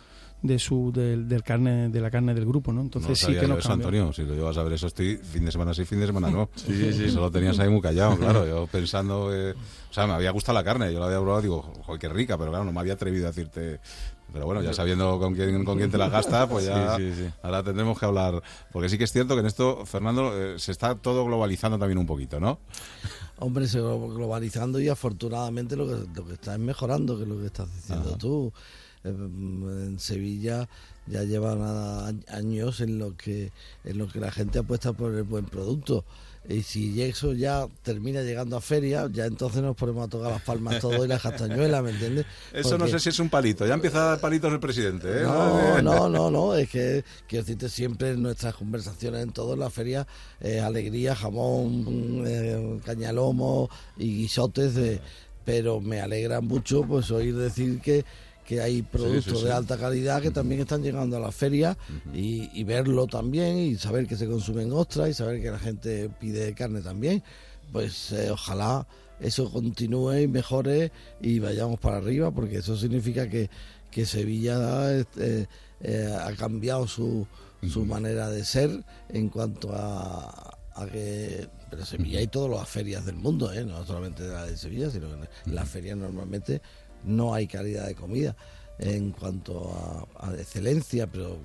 de su del, del carne de la carne del grupo, ¿no? Entonces no sí que yo nos eso, cambia. Antonio, si lo llevas a ver eso estoy fin de semana sí, fin de semana no. Sí, sí, sí. Eso lo tenías ahí muy callado, claro. Yo pensando, eh, o sea, me había gustado la carne, yo la había probado, digo, joder, qué rica, pero claro, no me había atrevido a decirte. Pero bueno, ya sabiendo con quién, con quién te la gasta, pues ya Sí, sí, sí. ahora tendremos que hablar. Porque sí que es cierto que en esto, Fernando, eh, se está todo globalizando también un poquito, ¿no? Hombre, se va globalizando y afortunadamente lo que, lo que está es mejorando, que es lo que estás diciendo Ajá. tú. Eh, En Sevilla ya llevan años en lo que en lo que la gente apuesta por el buen producto. Y si eso ya termina llegando a feria, ya entonces nos ponemos a tocar las palmas todos y las castañuelas, ¿me entiendes? Eso no sé si es un palito. Ya empieza a dar palitos el presidente, ¿eh? no, no, no, no, es que quiero decirte siempre en nuestras conversaciones en todas las ferias, eh, alegría, jamón, eh, cañalomo y guisotes, de- pero me alegra mucho pues oír decir que, que hay productos sí. de alta calidad que también están llegando a las ferias y, y verlo también y saber que se consumen ostras y saber que la gente pide carne también, pues eh, ojalá eso continúe y mejore y vayamos para arriba porque eso significa que, que Sevilla este, eh, ha cambiado su, su manera de ser en cuanto a, a que pero Sevilla hay todas las ferias del mundo ¿eh? no solamente la de Sevilla sino que las ferias normalmente no hay calidad de comida en cuanto a, a excelencia pero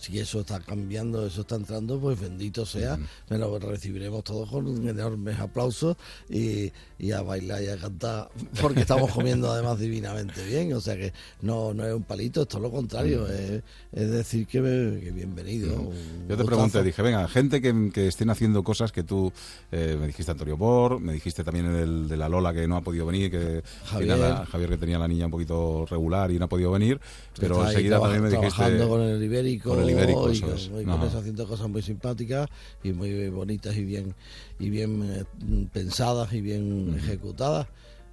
si eso está cambiando, eso está entrando, pues bendito sea, me lo recibiremos todos con enormes aplausos y, y a bailar y a cantar, porque estamos comiendo además divinamente bien, o sea que no, no es un palito, es todo lo contrario, es, es decir que, que bienvenido. Yo te gustazo. pregunté, dije, venga, gente que, que estén haciendo cosas que tú, eh, me dijiste Antonio Bor, me dijiste también el de la Lola que no ha podido venir, que Javier. Javier que tenía la niña un poquito regular y no ha podido venir, pero enseguida también me dijiste... trabajando con el ibérico, Con el ibérico, y con, y con eso haciendo cosas muy simpáticas y muy bonitas y bien y bien eh, pensadas y bien ejecutadas.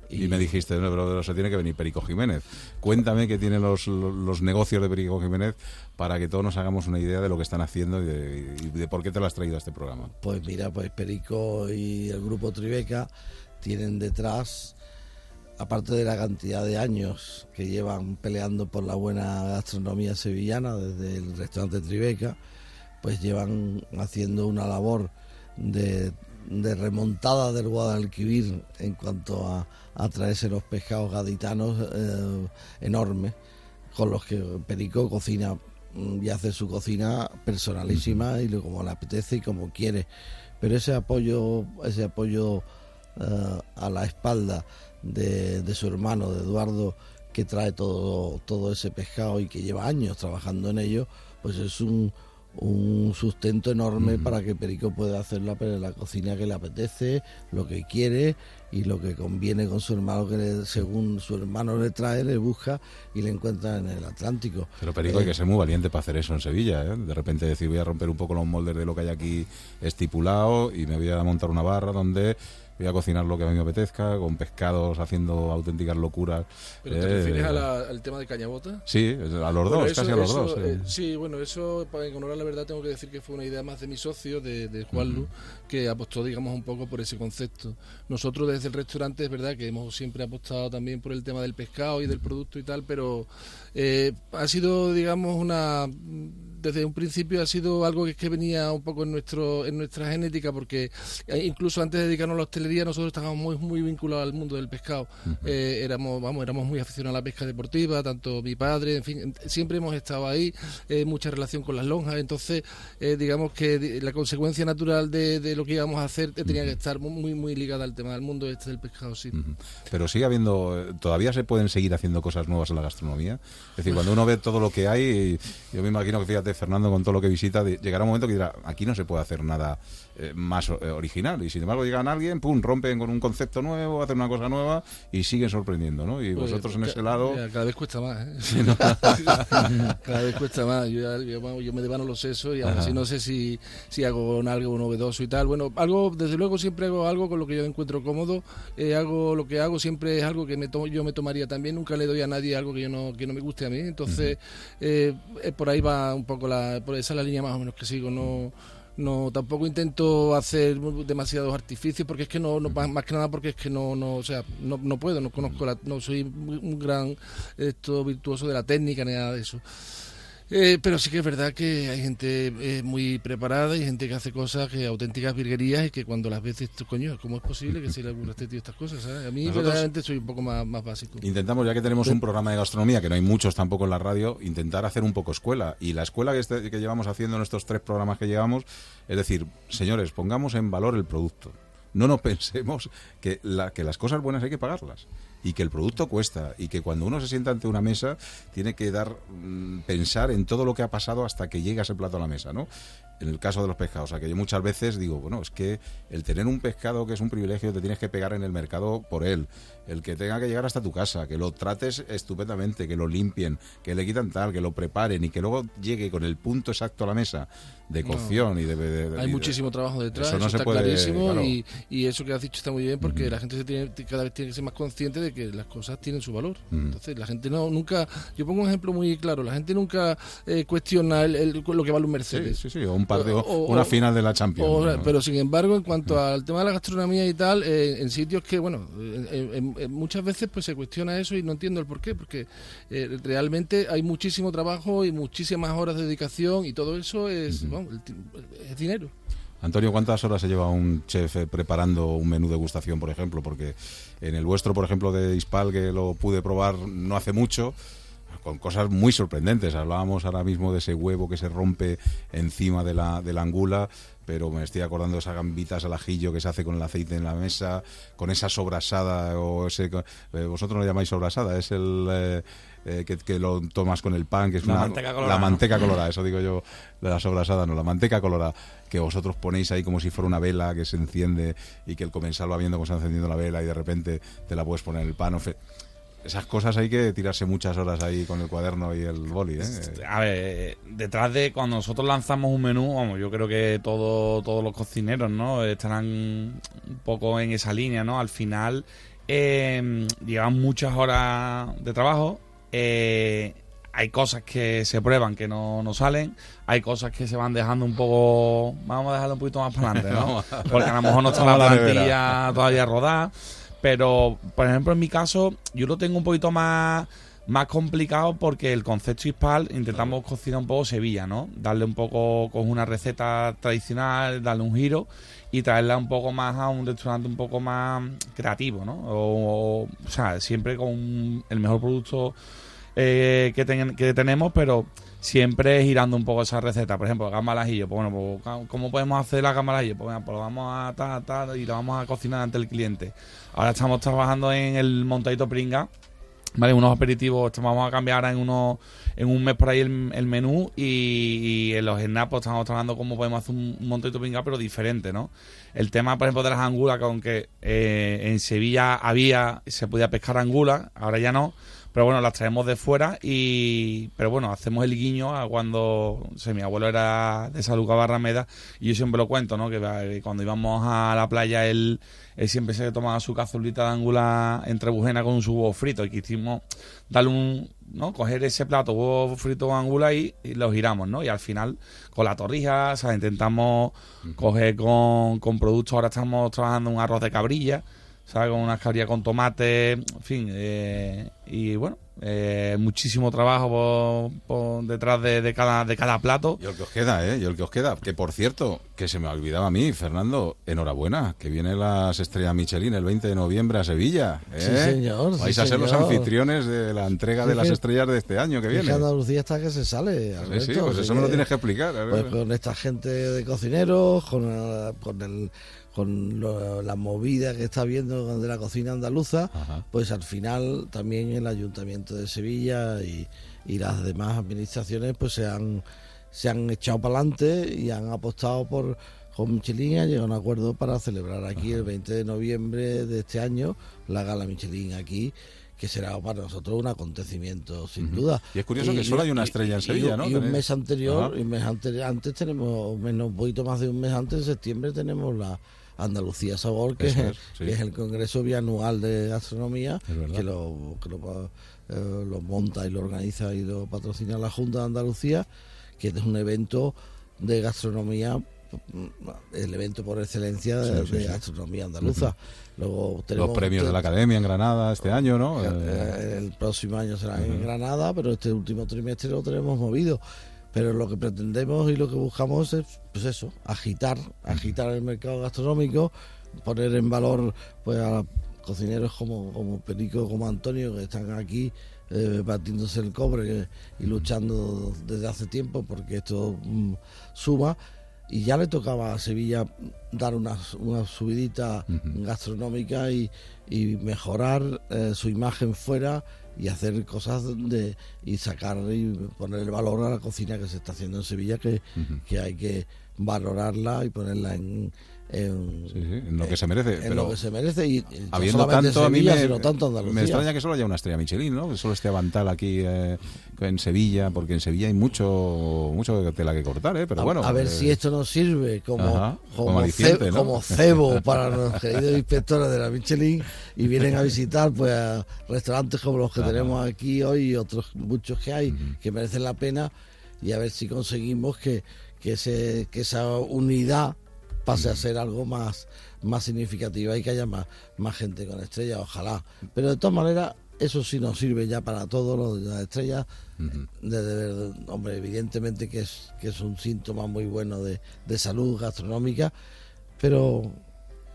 Y me dijiste, no, pero se tiene que venir Perico Jiménez. Cuéntame qué tienen los, los negocios de Perico Jiménez para que todos nos hagamos una idea de lo que están haciendo y de, y de por qué te lo has traído a este programa. Pues mira, pues Perico y el grupo Tribeca tienen detrás, aparte de la cantidad de años que llevan peleando por la buena gastronomía sevillana desde el restaurante Tribeca, pues llevan haciendo una labor de, remontada del Guadalquivir en cuanto a, a traerse los pescados gaditanos eh, enormes, con los que Perico cocina mm, y hace su cocina personalísima y como le apetece y como quiere. Pero ese apoyo, ese apoyo eh, a la espalda de, de su hermano, de Eduardo, que trae todo, todo ese pescado y que lleva años trabajando en ello, pues es un, un sustento enorme para que Perico pueda hacer la, la cocina que le apetece, lo que quiere y lo que conviene con su hermano, que le- según su hermano le trae, le busca y le encuentra en el Atlántico. Pero Perico hay Eh, que ser muy valiente para hacer eso en Sevilla, ¿eh? De repente decir, voy a romper un poco los moldes de lo que hay aquí estipulado y me voy a montar una barra donde voy a cocinar lo que a mí me apetezca, con pescados haciendo auténticas locuras. Pero te Eh, refieres a la- al tema de Cañabota. Sí, a los Bueno, dos, eso- casi a los eso, dos. sí. eh, sí, bueno, eso, para a la verdad, tengo que decir que fue una idea más de mi socio, de, de Juan Lu, que apostó, digamos, un poco por ese concepto. Nosotros desde el restaurante es verdad que hemos siempre apostado también por el tema del pescado y del producto y tal, pero eh, ha sido, digamos, una desde un principio ha sido algo que, que venía un poco en nuestro en nuestra genética, porque eh, incluso antes de dedicarnos a la hostelería nosotros estábamos muy muy vinculados al mundo del pescado. Eh, éramos vamos éramos muy aficionados a la pesca deportiva, tanto mi padre, en fin, siempre hemos estado ahí, eh, mucha relación con las lonjas, entonces eh, digamos que la consecuencia natural de, de lo que íbamos a hacer tenía que estar muy muy, ligada al tema del mundo este del pescado, sí. Pero sigue habiendo, todavía se pueden seguir haciendo cosas nuevas en la gastronomía. Es decir, cuando uno ve todo lo que hay, yo me imagino que fíjate, Fernando, con todo lo que visita, llegará un momento que dirá, aquí no se puede hacer nada eh, más eh, original. Y sin embargo, llegan alguien, pum, rompen con un concepto nuevo, hacen una cosa nueva y siguen sorprendiendo, ¿no? Y vosotros en ese lado... cada vez cuesta más, ¿eh? Sí, ¿no? cada vez cuesta más. Yo, ya- yo, yo me devano los sesos y aún así no sé si, si hago algo novedoso y tal. Bueno, algo, desde luego siempre hago algo con lo que yo encuentro cómodo. Eh, hago lo que hago siempre es algo que me tomo, yo me tomaría también. Nunca le doy a nadie algo que yo no, que no me guste a mí. Entonces, eh, eh, por ahí va un poco la, por esa es la línea más o menos que sigo. No, no tampoco intento hacer demasiados artificios porque es que no, no más que nada porque es que no no o sea no, no puedo no conozco la, no soy un gran esto virtuoso de la técnica ni nada de eso Eh, pero sí que es verdad que hay gente eh, muy preparada y gente que hace cosas que auténticas virguerías y que cuando las ves dices, coño cómo es posible que se le ocurra a este tío estas cosas ¿sabes? a mí Nosotros- verdaderamente soy un poco más, más básico Intentamos, ya que tenemos un programa de gastronomía, que no hay muchos tampoco en la radio, intentar hacer un poco escuela. Y la escuela que, este- que llevamos haciendo en estos tres programas que llevamos, es decir, señores, pongamos en valor el producto. No nos pensemos que, la- que las cosas buenas hay que pagarlas y que el producto cuesta y que cuando uno se sienta ante una mesa tiene que dar mm, pensar en todo lo que ha pasado hasta que llega ese plato a la mesa, ¿no? En el caso de los pescados, o sea que yo muchas veces digo, bueno, es que el tener un pescado que es un privilegio te tienes que pegar en el mercado por él, el que tenga que llegar hasta tu casa, que lo trates estupendamente, que lo limpien, que le quitan tal, que lo preparen y que luego llegue con el punto exacto a la mesa de No. cocción y de, de- de- hay y muchísimo trabajo detrás, Eso eso, no se está puede, clarísimo claro. y, y eso que has dicho está muy bien porque la gente se tiene, cada vez tiene que ser más consciente de que las cosas tienen su valor. Entonces la gente no nunca, yo pongo un ejemplo muy claro, la gente nunca eh, cuestiona el- el- lo que vale un Mercedes. Sí, sí, sí, o un par de, O- o- una final de la Champions. o- ¿no? Pero sin embargo, en cuanto al tema de la gastronomía y tal, eh, en sitios que, bueno, eh, en- en muchas veces pues se cuestiona eso y no entiendo el por qué, porque eh, realmente hay muchísimo trabajo y muchísimas horas de dedicación y todo eso es, el es dinero. Antonio, ¿cuántas horas se lleva un chef eh, preparando un menú de gustación, por ejemplo? Porque en el vuestro, por ejemplo, de Ispal, que lo pude probar no hace mucho, con cosas muy sorprendentes. Hablábamos ahora mismo de ese huevo que se rompe encima de la, de la angula, pero me estoy acordando de esas gambitas al ajillo que se hace con el aceite en la mesa, con esa sobrasada, o ese, eh, vosotros lo llamáis sobrasada, es el... eh, eh, que, que lo tomas con el pan, que es La una, manteca colorada, la manteca colorada, eso digo yo, la sobrasada, no, la manteca colorada, que vosotros ponéis ahí como si fuera una vela que se enciende y que el comensal va viendo cómo se va encendiendo la vela y de repente te la puedes poner en el pan. o fe- Esas cosas hay que tirarse muchas horas ahí con el cuaderno y el boli, ¿eh? A ver, eh, detrás de cuando nosotros lanzamos un menú, vamos, yo creo que todo, todos los cocineros, ¿no? Estarán un poco en esa línea, ¿no? Al final eh, llevan muchas horas de trabajo. eh, hay cosas que se prueban que no, no salen, hay cosas que se van dejando un poco, vamos a dejarlo un poquito más para adelante, ¿no? Porque a lo mejor no está la plantilla todavía rodada, pero por ejemplo en mi caso yo lo tengo un poquito más más complicado porque el concepto hispal intentamos cocinar un poco Sevilla, ¿no? Darle un poco con una receta tradicional, darle un giro y traerla un poco más a un restaurante un poco más creativo, ¿no? O, o, o sea, siempre con el mejor producto eh, que, ten- que tenemos, pero siempre girando un poco esa receta. Por ejemplo, gamba al ajillo. Pues bueno, pues, ¿cómo podemos hacer la gamba al ajillo? Pues, venga, pues lo vamos a tal, tal, y lo vamos a cocinar ante el cliente. Ahora estamos trabajando en el montadito pringa, ¿vale? Unos aperitivos, vamos a cambiar en unos en un mes por ahí el, menú y, en los snapos estamos trabajando cómo podemos hacer un, un montadito pringa, pero diferente, ¿no? El tema, por ejemplo, de las angulas, que aunque eh, en Sevilla había, se podía pescar angulas, ahora ya no, pero bueno, las traemos de fuera y pero bueno, hacemos el guiño a cuando o sea, mi abuelo era de San Lucas Barrameda y yo siempre lo cuento, ¿no? Que cuando íbamos a la playa él, él siempre se tomaba su cazolita de ángulas entre bujena con su huevo frito y quisimos darle un, ¿no? Coger ese plato huevo frito con ángulas y, y lo giramos, ¿no? Y al final con la torrija, o sea, intentamos coger con, con productos, ahora estamos trabajando un arroz de cabrilla, ¿sabes? Con una escabria con tomate, en fin. eh, y bueno, eh, muchísimo trabajo por, por detrás de, de cada, de cada plato. Y el que os queda, ¿eh? Y el que os queda. Que por cierto, que se me olvidaba a mí, Fernando, enhorabuena, que vienen las estrellas Michelin el 20 de noviembre a Sevilla. ¿eh? Sí, señor, sí, Vais a ser los anfitriones de la entrega Sí, de las estrellas de este año que viene. que Andalucía está que se sale. Sí, Alberto, sí, pues así eso me lo tienes que explicar. a ver. Pues con esta gente de cocineros, con, eh, con, el, con lo- la movida que está viendo de la cocina andaluza, Ajá. pues al final también el Ayuntamiento de Sevilla y, y las demás administraciones pues se han, se han echado para adelante y han apostado por con Michelin han llegado a un acuerdo para celebrar aquí el 20 de noviembre de este año la gala Michelin aquí que será para nosotros un acontecimiento sin duda. Y es curioso que solo hay una estrella en Sevilla, y, ¿no? y un mes anterior y un mes anterior antes tenemos menos un poquito más de un mes antes en septiembre tenemos la Andalucía Sabor que, es, el- es, sí. que es el congreso bianual de gastronomía que lo que lo, pa- eh, lo monta y lo organiza y lo patrocina la Junta de Andalucía que es un evento de gastronomía el evento por excelencia de, Sí, sí, de sí. gastronomía andaluza luego tenemos Los premios de la Academia en Granada este año, ¿no? Eh, eh, el próximo año será en. Granada, pero este último trimestre lo tenemos movido. Pero lo que pretendemos y lo que buscamos es, pues eso, agitar, agitar el mercado gastronómico, poner en valor pues a cocineros como, como Perico, como Antonio, que están aquí eh, batiéndose el cobre y luchando desde hace tiempo porque esto mm, suma. Y ya le tocaba a Sevilla dar una, una subidita gastronómica y, y mejorar eh, su imagen fuera y hacer cosas de y sacar y poner el valor a la cocina que se está haciendo en Sevilla que, que hay que valorarla y ponerla en, en, Sí, sí, en lo que se merece, en pero lo que se merece y, no Habiendo tanto, a mí Sevilla, me, sino tanto Andalucía. me extraña que solo haya una estrella Michelin, ¿no? Que solo esté Avantal aquí eh, en Sevilla, porque en Sevilla hay mucho mucho tela que cortar, ¿eh? Pero a, bueno. a ver eh, si esto nos sirve como, Ajá, como como, aliciente, ce- ¿no? como cebo para los queridos inspectores de la Michelin y vienen a visitar pues a restaurantes como los que Ajá. tenemos aquí hoy y otros muchos que hay que merecen la pena y a ver si conseguimos que, que, ese, que esa unidad pase a ser algo más, más significativa y que haya más, más gente con estrellas, ojalá. Pero de todas maneras, eso sí nos sirve ya para todo lo de las estrellas. Ujú. De, de- de- hombre, evidentemente que es, que es un síntoma muy bueno de, de salud gastronómica, pero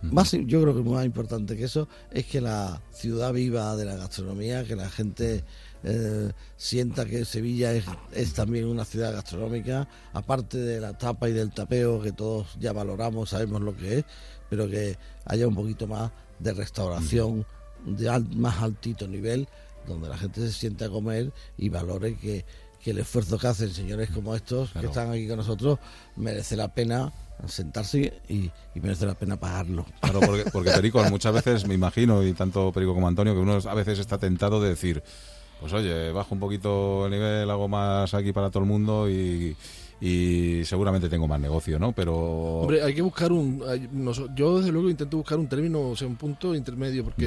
más, yo creo que más importante que eso es que la ciudad viva de la gastronomía, que la gente eh, sienta que Sevilla es, es también una ciudad gastronómica, aparte de la tapa y del tapeo que todos ya valoramos, sabemos lo que es, pero que haya un poquito más de restauración de al- más altito nivel, donde la gente se sienta a comer y valore que, que el esfuerzo que hacen señores como estos Claro. que están aquí con nosotros merece la pena sentarse y, y merece la pena pagarlo. Claro, porque, porque Perico, muchas veces me imagino, y tanto Perico como Antonio, que uno a veces está tentado de decir, pues oye, bajo un poquito el nivel, hago más aquí para todo el mundo y, y seguramente tengo más negocio, ¿no? Pero... Hombre, hay que buscar un. hay- yo, desde luego, intento buscar un término, o sea, un punto intermedio, porque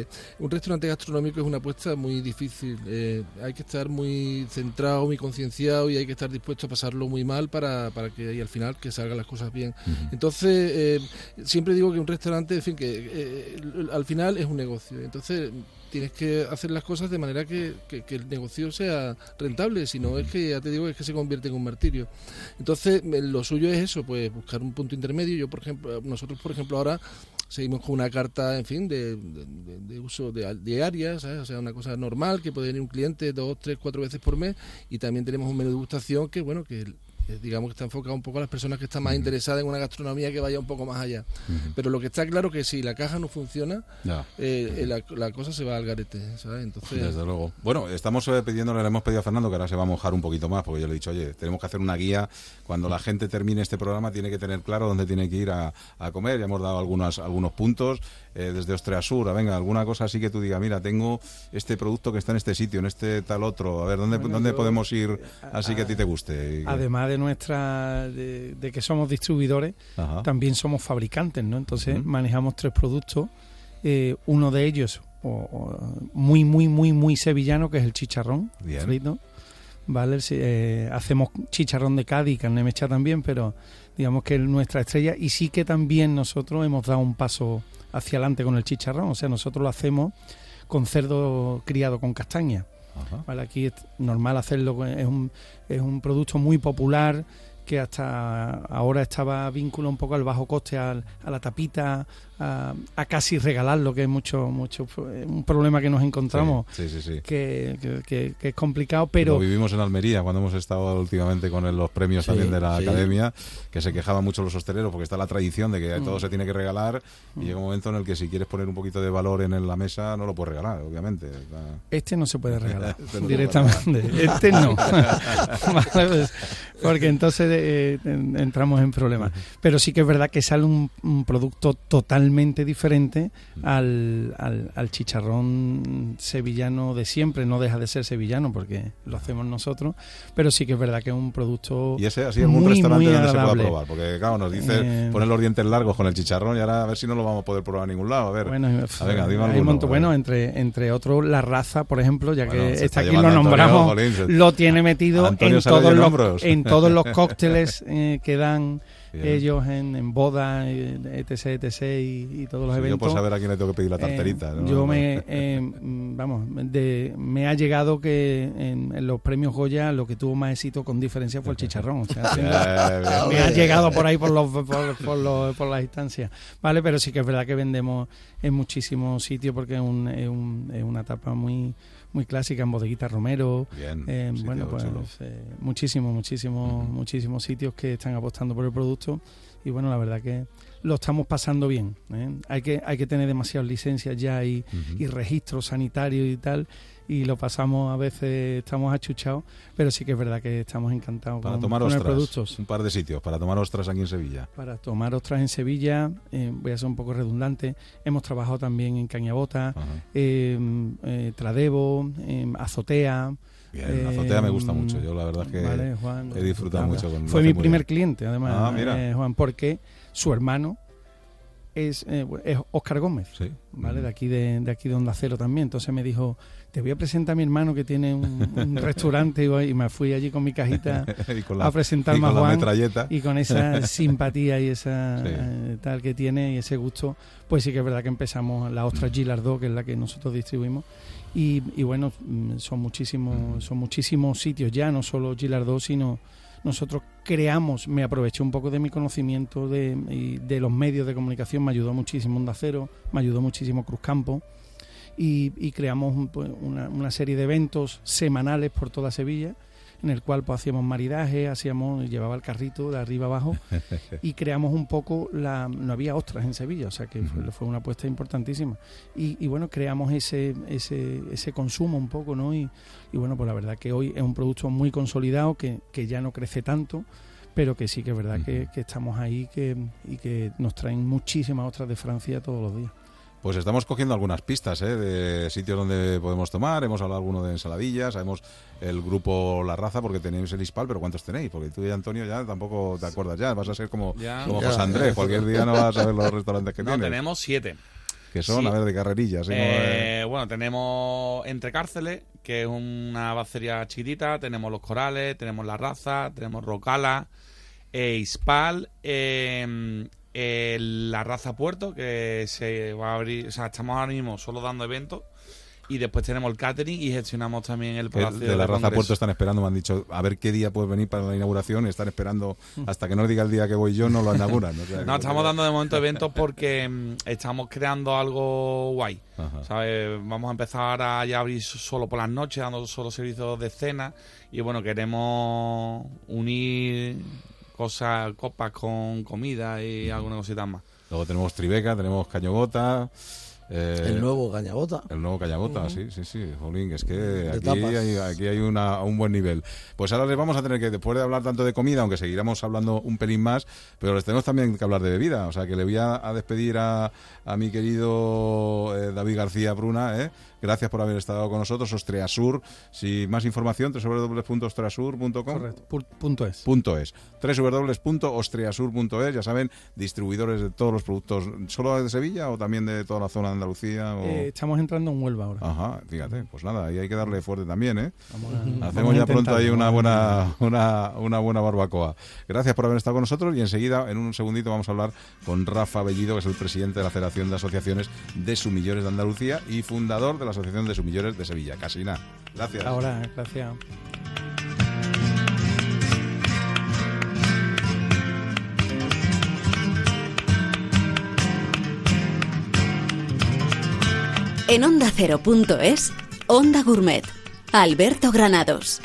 eh, un restaurante gastronómico es una apuesta muy difícil. eh, hay que estar muy centrado, muy concienciado y hay que estar dispuesto a pasarlo muy mal para, para que y al final que salgan las cosas bien. Entonces, eh, siempre digo que un restaurante, en fin, que al final es un negocio. Entonces, tienes que hacer las cosas de manera que, que- que el negocio sea rentable, si no es que, ya te digo, es que se convierte en un martirio. Entonces, eh, lo suyo es eso, pues buscar un punto intermedio. Yo, por ejemplo, nosotros, por ejemplo, ahora seguimos con una carta, en fin, de, de- de- uso de, diaria, ¿sabes? O sea, una cosa normal, que puede venir un cliente dos, tres, cuatro veces por mes, y también tenemos un menú de degustación que, bueno, que eh, digamos que está enfocado un poco a las personas que están más interesadas en una gastronomía que vaya un poco más allá. Pero lo que está claro que si la caja no funciona, eh, eh, la, la cosa se va al garete, ¿sabes? Entonces, Desde luego. Bueno, estamos eh, pidiéndole, le hemos pedido a Fernando que ahora se va a mojar un poquito más, porque yo le he dicho, oye, tenemos que hacer una guía. Cuando la gente termine este programa, tiene que tener claro dónde tiene que ir a, a comer. Ya hemos dado algunos, algunos puntos, eh, desde Ostrea Sur, venga, alguna cosa así que tú digas, mira, tengo este producto que está en este sitio, en este tal otro. A ver, ¿dónde, Bueno, dónde yo- podemos ir así que a ti te guste? Además de nuestra de, de que somos distribuidores, Ajá. también somos fabricantes, ¿no? Entonces manejamos tres productos. eh, uno de ellos o- o muy muy muy muy sevillano que es el chicharrón Bien. frito. Vale, eh, hacemos chicharrón de Cádiz, carne mecha también, pero digamos que es nuestra estrella y sí que también nosotros hemos dado un paso hacia adelante con el chicharrón. O sea, nosotros lo hacemos con cerdo criado con castaña. Ajá. Vale, aquí es normal hacerlo, es un, es un producto muy popular que hasta ahora estaba vínculo un poco al bajo coste, al- a la tapita, a, a casi regalarlo, que es mucho, mucho eh, un problema que nos encontramos, Sí, sí, sí. que, que- que- es complicado, pero Lo vivimos en Almería cuando hemos estado últimamente con el- los premios también de la academia, que se quejaban mucho los hosteleros porque está la tradición de que Mm. todo se tiene que regalar y llega un momento en el que si quieres poner un poquito de valor en la mesa no lo puedes regalar, obviamente. Este no se puede regalar Este no directamente. Este no. Pues, porque entonces eh, en- entramos en problemas. Pero sí que es verdad que sale un, un producto totalmente diferente al, al, al chicharrón sevillano de siempre. No deja de ser sevillano porque lo hacemos nosotros. Pero sí que es verdad que es un producto Y ese así algún muy, restaurante donde se pueda agradable. probar, porque claro, nos dice Eh, poner los dientes largos con el chicharrón y ahora a ver si no lo vamos a poder probar a ningún lado. A ver, Bueno, Ah, hay alguno, un a ver. bueno, entre, entre otros, la raza, por ejemplo, ya Bueno, que está está aquí, lo Antonio, nombramos, jolín, se- lo tiene metido en todos, en los, en todos los cócteles eh, que dan. Ellos en, en bodas, eh, etc, etc, y, y todos los Sí, yo eventos. puedo saber a quién le tengo que pedir la Eh, tarterita. ¿no? yo me, eh, mm, vamos, de, me ha llegado que en, en los premios Goya lo que tuvo más éxito con diferencia fue el chicharrón. O sea, me ha llegado por ahí por, los, por, por, los- por las instancias. Vale, pero sí que es verdad que vendemos en muchísimos sitios porque es, un, es, un- es una etapa muy muy clásica en bodeguita Romero. Bien, eh, bueno, pues chulo. eh, muchísimos, muchísimos, muchísimos sitios que están apostando por el producto y bueno, la verdad que lo estamos pasando bien. ¿eh? Hay que hay que tener demasiadas licencias ya y, Ujú. y registros sanitarios y tal y lo pasamos a veces estamos achuchados, pero sí que es verdad que estamos encantados Para con, tomar con el ostras, productos. un par de sitios, para tomar ostras aquí en Sevilla. Para tomar ostras en Sevilla, eh, voy a ser un poco redundante, hemos trabajado también en Cañabota, Ajá. eh, eh, Tradebo, eh, Azotea. Bien, Azotea me gusta eh, mucho. Yo la verdad es que vale, Juan, he disfrutado mucho con Fue mi primer bien. cliente, además, Ah, mira. eh, Juan, porque su hermano es, eh, es Óscar Gómez. Sí. ¿vale? De aquí de, de aquí de Onda Cero también. Entonces me dijo, te voy a presentar a mi hermano que tiene un, un restaurante y, me fui allí con mi cajita con la- a a la Juan metralleta. y con esa simpatía y esa Sí. eh, tal que tiene y ese gusto, pues sí que es verdad que empezamos la Ostra Mm. Gilardó, que es la que nosotros distribuimos. Y, y bueno, mm, son Mm. muchísimos, son muchísimos sitios ya, no solo Gilardó, sino nosotros creamos, me aproveché un poco de mi conocimiento de, de los medios de comunicación, me ayudó muchísimo Onda Cero, me ayudó muchísimo Cruzcampo y, y creamos un- pues, una, una serie de eventos semanales por toda Sevilla en el cual pues hacíamos maridaje, hacíamos, llevaba el carrito de arriba abajo y creamos un poco la no había ostras en Sevilla, o sea que fue, una apuesta importantísima. Y, y bueno, creamos ese, ese, ese consumo un poco, ¿no? Y, y bueno, pues la verdad que hoy es un producto muy consolidado, que, que ya no crece tanto, pero que sí que es verdad que, que estamos ahí que, y que nos traen muchísimas ostras de Francia todos los días. Pues estamos cogiendo algunas pistas ¿eh? de sitios donde podemos tomar. Hemos hablado alguno de ensaladillas, sabemos el grupo La Raza porque tenéis el ISPAL, pero ¿cuántos tenéis? Porque tú y Antonio ya tampoco te acuerdas ya. Vas a ser como, Ya. como Ya, José ya. Andrés. Cualquier día no vas a ver los restaurantes que No, tienes. tenemos siete. Que son, Sí. a ver, de carrerillas. ¿sí? Eh, Eh, bueno, tenemos Entre Cárceles, que es una bacería chiquitita, tenemos Los Corales, tenemos La Raza, tenemos Rocala, eh, Ispal, eh, La Raza Puerto, que se va a abrir, o sea, estamos ahora mismo solo dando eventos, y después tenemos el catering y gestionamos también el Palacio de la raza Congreso. Puerto están esperando, me han dicho, a ver qué día puedes venir para la inauguración y están esperando hasta que no diga el día que voy yo, no lo inauguran. O sea, No, que- estamos dando de momento eventos porque mm, estamos creando algo guay. ¿sabes? Vamos a empezar a ya abrir solo por las noches, dando solo servicios de cena. Y bueno, queremos unir cosas, copas con comida y alguna cosita más. Luego tenemos Tribeca, tenemos Cañogota. eh, El nuevo Cañabota. El nuevo Cañagota, sí, sí, sí, Jolín, es que aquí hay, aquí hay una, un buen nivel. Pues ahora les vamos a tener que, después de hablar tanto de comida, aunque seguiremos hablando un pelín más, pero les tenemos también que hablar de bebida. O sea, que le voy a, a despedir a, a mi querido eh, David García Bruna, ¿eh? Gracias por haber estado con nosotros. Ostreasur, si más información, www.ostreasur.com. Es. Punto es. www.ostreasur.es, ya saben, distribuidores de todos los productos, ¿solo de Sevilla o también de toda la zona de Andalucía? O... Eh, estamos entrando en Huelva ahora. Ajá, fíjate, pues nada, ahí hay que darle fuerte también, ¿eh? Vamos a- vamos Hacemos ya pronto ahí una buena, una, una buena barbacoa. Gracias por haber estado con nosotros y enseguida, en un segundito, vamos a hablar con Rafa Bellido, que es el presidente de la Federación de Asociaciones de Sumillores de Andalucía y fundador de la Asociación de Sumillores de Sevilla. Casi nada. Gracias. Ahora, gracias. En Onda Cero.es, Onda Gourmet. Alberto Granados.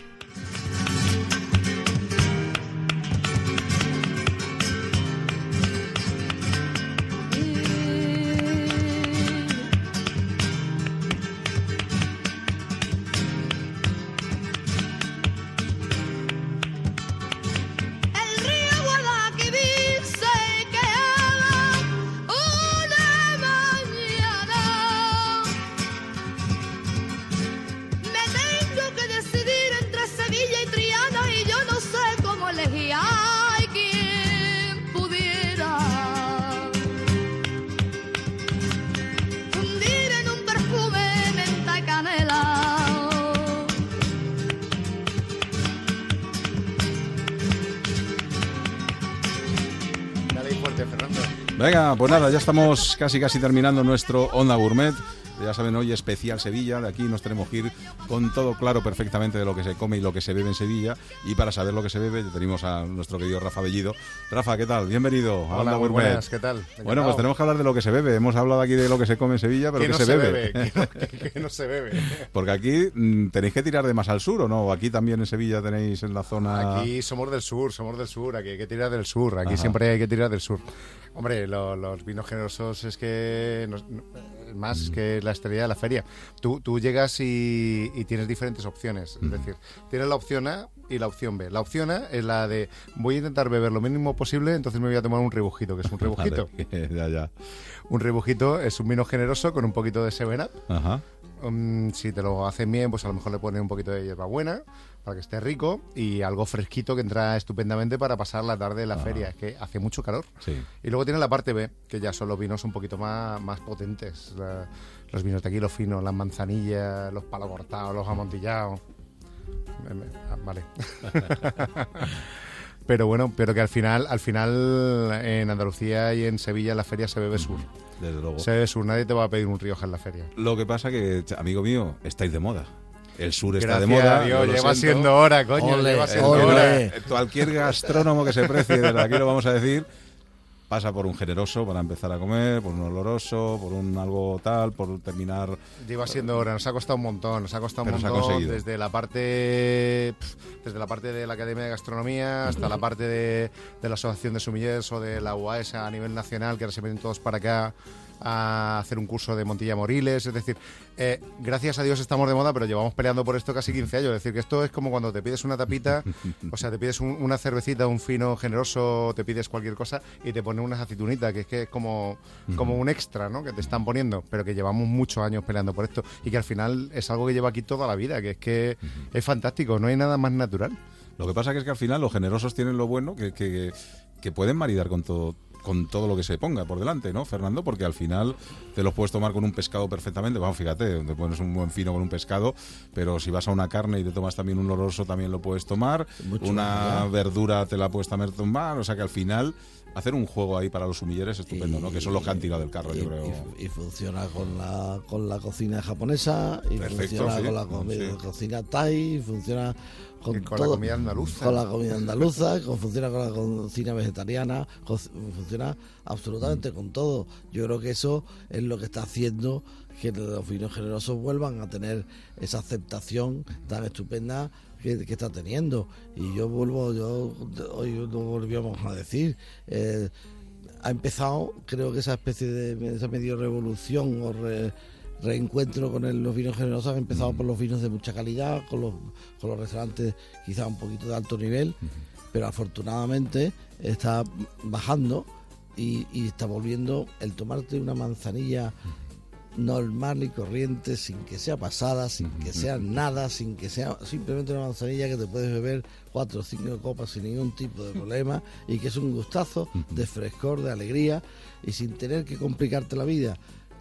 Pues nada, ya estamos casi casi terminando nuestro Onda Gourmet. Ya saben, hoy especial Sevilla. De aquí nos tenemos que ir con todo claro perfectamente de lo que se come y lo que se bebe en Sevilla. Y para saber lo que se bebe, tenemos a nuestro querido Rafa Bellido. Rafa, ¿qué tal? Bienvenido a Hola, Onda Gourmet. buenas, ¿qué tal? Bueno, pues tenemos que hablar de lo que se bebe. Hemos hablado aquí de lo que se come en Sevilla, pero ¿Qué ¿qué no se se bebe? bebe? ¿Qué no- qué- qué no se bebe? Porque aquí mm, tenéis que tirar de más al sur, ¿o no? Aquí también en Sevilla tenéis en la zona... Aquí somos del sur, somos del sur, aquí hay que tirar del sur, aquí Ajá. siempre hay que tirar del sur. Hombre, lo- los vinos generosos es que nos- más que la estrella de la feria. Tú, tú llegas y, y tienes diferentes opciones, es decir, tienes la opción A y la opción B. La opción A es la de voy a intentar beber lo mínimo posible, entonces me voy a tomar un rebujito, que es un rebujito. Vale, ya, ya. Un rebujito es un vino generoso con un poquito de 7-Up. Ajá. Um, si te lo hacen bien, pues a lo mejor le ponen un poquito de hierbabuena para que esté rico y algo fresquito que entra estupendamente para pasar la tarde en la Ajá. feria, es que hace mucho calor. Sí. Y luego tiene la parte B, que ya son los vinos un poquito más, más potentes. La- los vinos de aquí, los finos, las manzanillas, los palos cortados, los amontillados. Ah, Vale. pero bueno, pero que al final, al final en Andalucía y en Sevilla en la feria se bebe sur. Desde luego. Se bebe sur, nadie te va a pedir un Rioja en la feria. Lo que pasa que, amigo mío, estáis de moda. El sur está Gracias de moda. Dios, lleva siento. siendo hora, coño, Ole, lleva siendo ole. hora. Cualquier gastrónomo que se precie, desde aquí lo vamos a decir, pasa por un generoso para empezar a comer, por un oloroso, por un algo tal, por terminar. Lleva siendo hora, nos ha costado un montón, nos ha costado un Pero se ha montón desde la parte desde la parte de la Academia de Gastronomía hasta la parte de, de la Asociación de Sumillers o de la UAS a nivel nacional, que ahora se vienen todos para acá a hacer un curso de Montilla Moriles, es decir, eh, gracias a Dios estamos de moda, pero llevamos peleando por esto casi 15 años, es decir, que esto es como cuando te pides una tapita, o sea, te pides un- una cervecita, un fino generoso, te pides cualquier cosa y te ponen unas aceitunitas, que es que es como, como un extra, ¿no? Que te están poniendo, pero que llevamos muchos años peleando por esto y que al final es algo que lleva aquí toda la vida, que es que es fantástico, no hay nada más natural. Lo que pasa que es que al final los generosos tienen lo bueno que, que, que pueden maridar con todo con todo lo que se ponga por delante, ¿no, Fernando? Porque al final te los puedes tomar con un pescado perfectamente. Vamos, fíjate, te pones un buen fino con un pescado, pero si vas a una carne y te tomas también un oloroso, también lo puedes tomar. Mucho una verdura te la puedes también tomar. O sea que al final hacer un juego ahí para los sumilleres es estupendo, ¿no? Que son los que han tirado del carro, y, yo creo. y- y funciona con la, con la cocina japonesa, y Perfecto, funciona sí, con la sí. cocina thai, funciona con, con la comida andaluza. Con la comida andaluza, con- funciona con la cocina vegetariana, funciona absolutamente con todo. Yo creo que eso es lo que está haciendo que los vinos generosos vuelvan a tener esa aceptación tan estupenda que, que está teniendo. Y yo vuelvo, yo hoy lo volvíamos a decir. eh, ha empezado, creo que esa especie de esa medio revolución o re- reencuentro con los vinos generosos ha empezado por los vinos de mucha calidad, con los, con los restaurantes quizá un poquito de alto nivel, pero afortunadamente está bajando y, y está volviendo el tomarte una manzanilla normal y corriente, sin que sea pasada, sin que sea nada, sin que sea simplemente una manzanilla que te puedes beber cuatro o cinco copas sin ningún tipo de problema y que es un gustazo de frescor, de alegría y sin tener que complicarte la vida.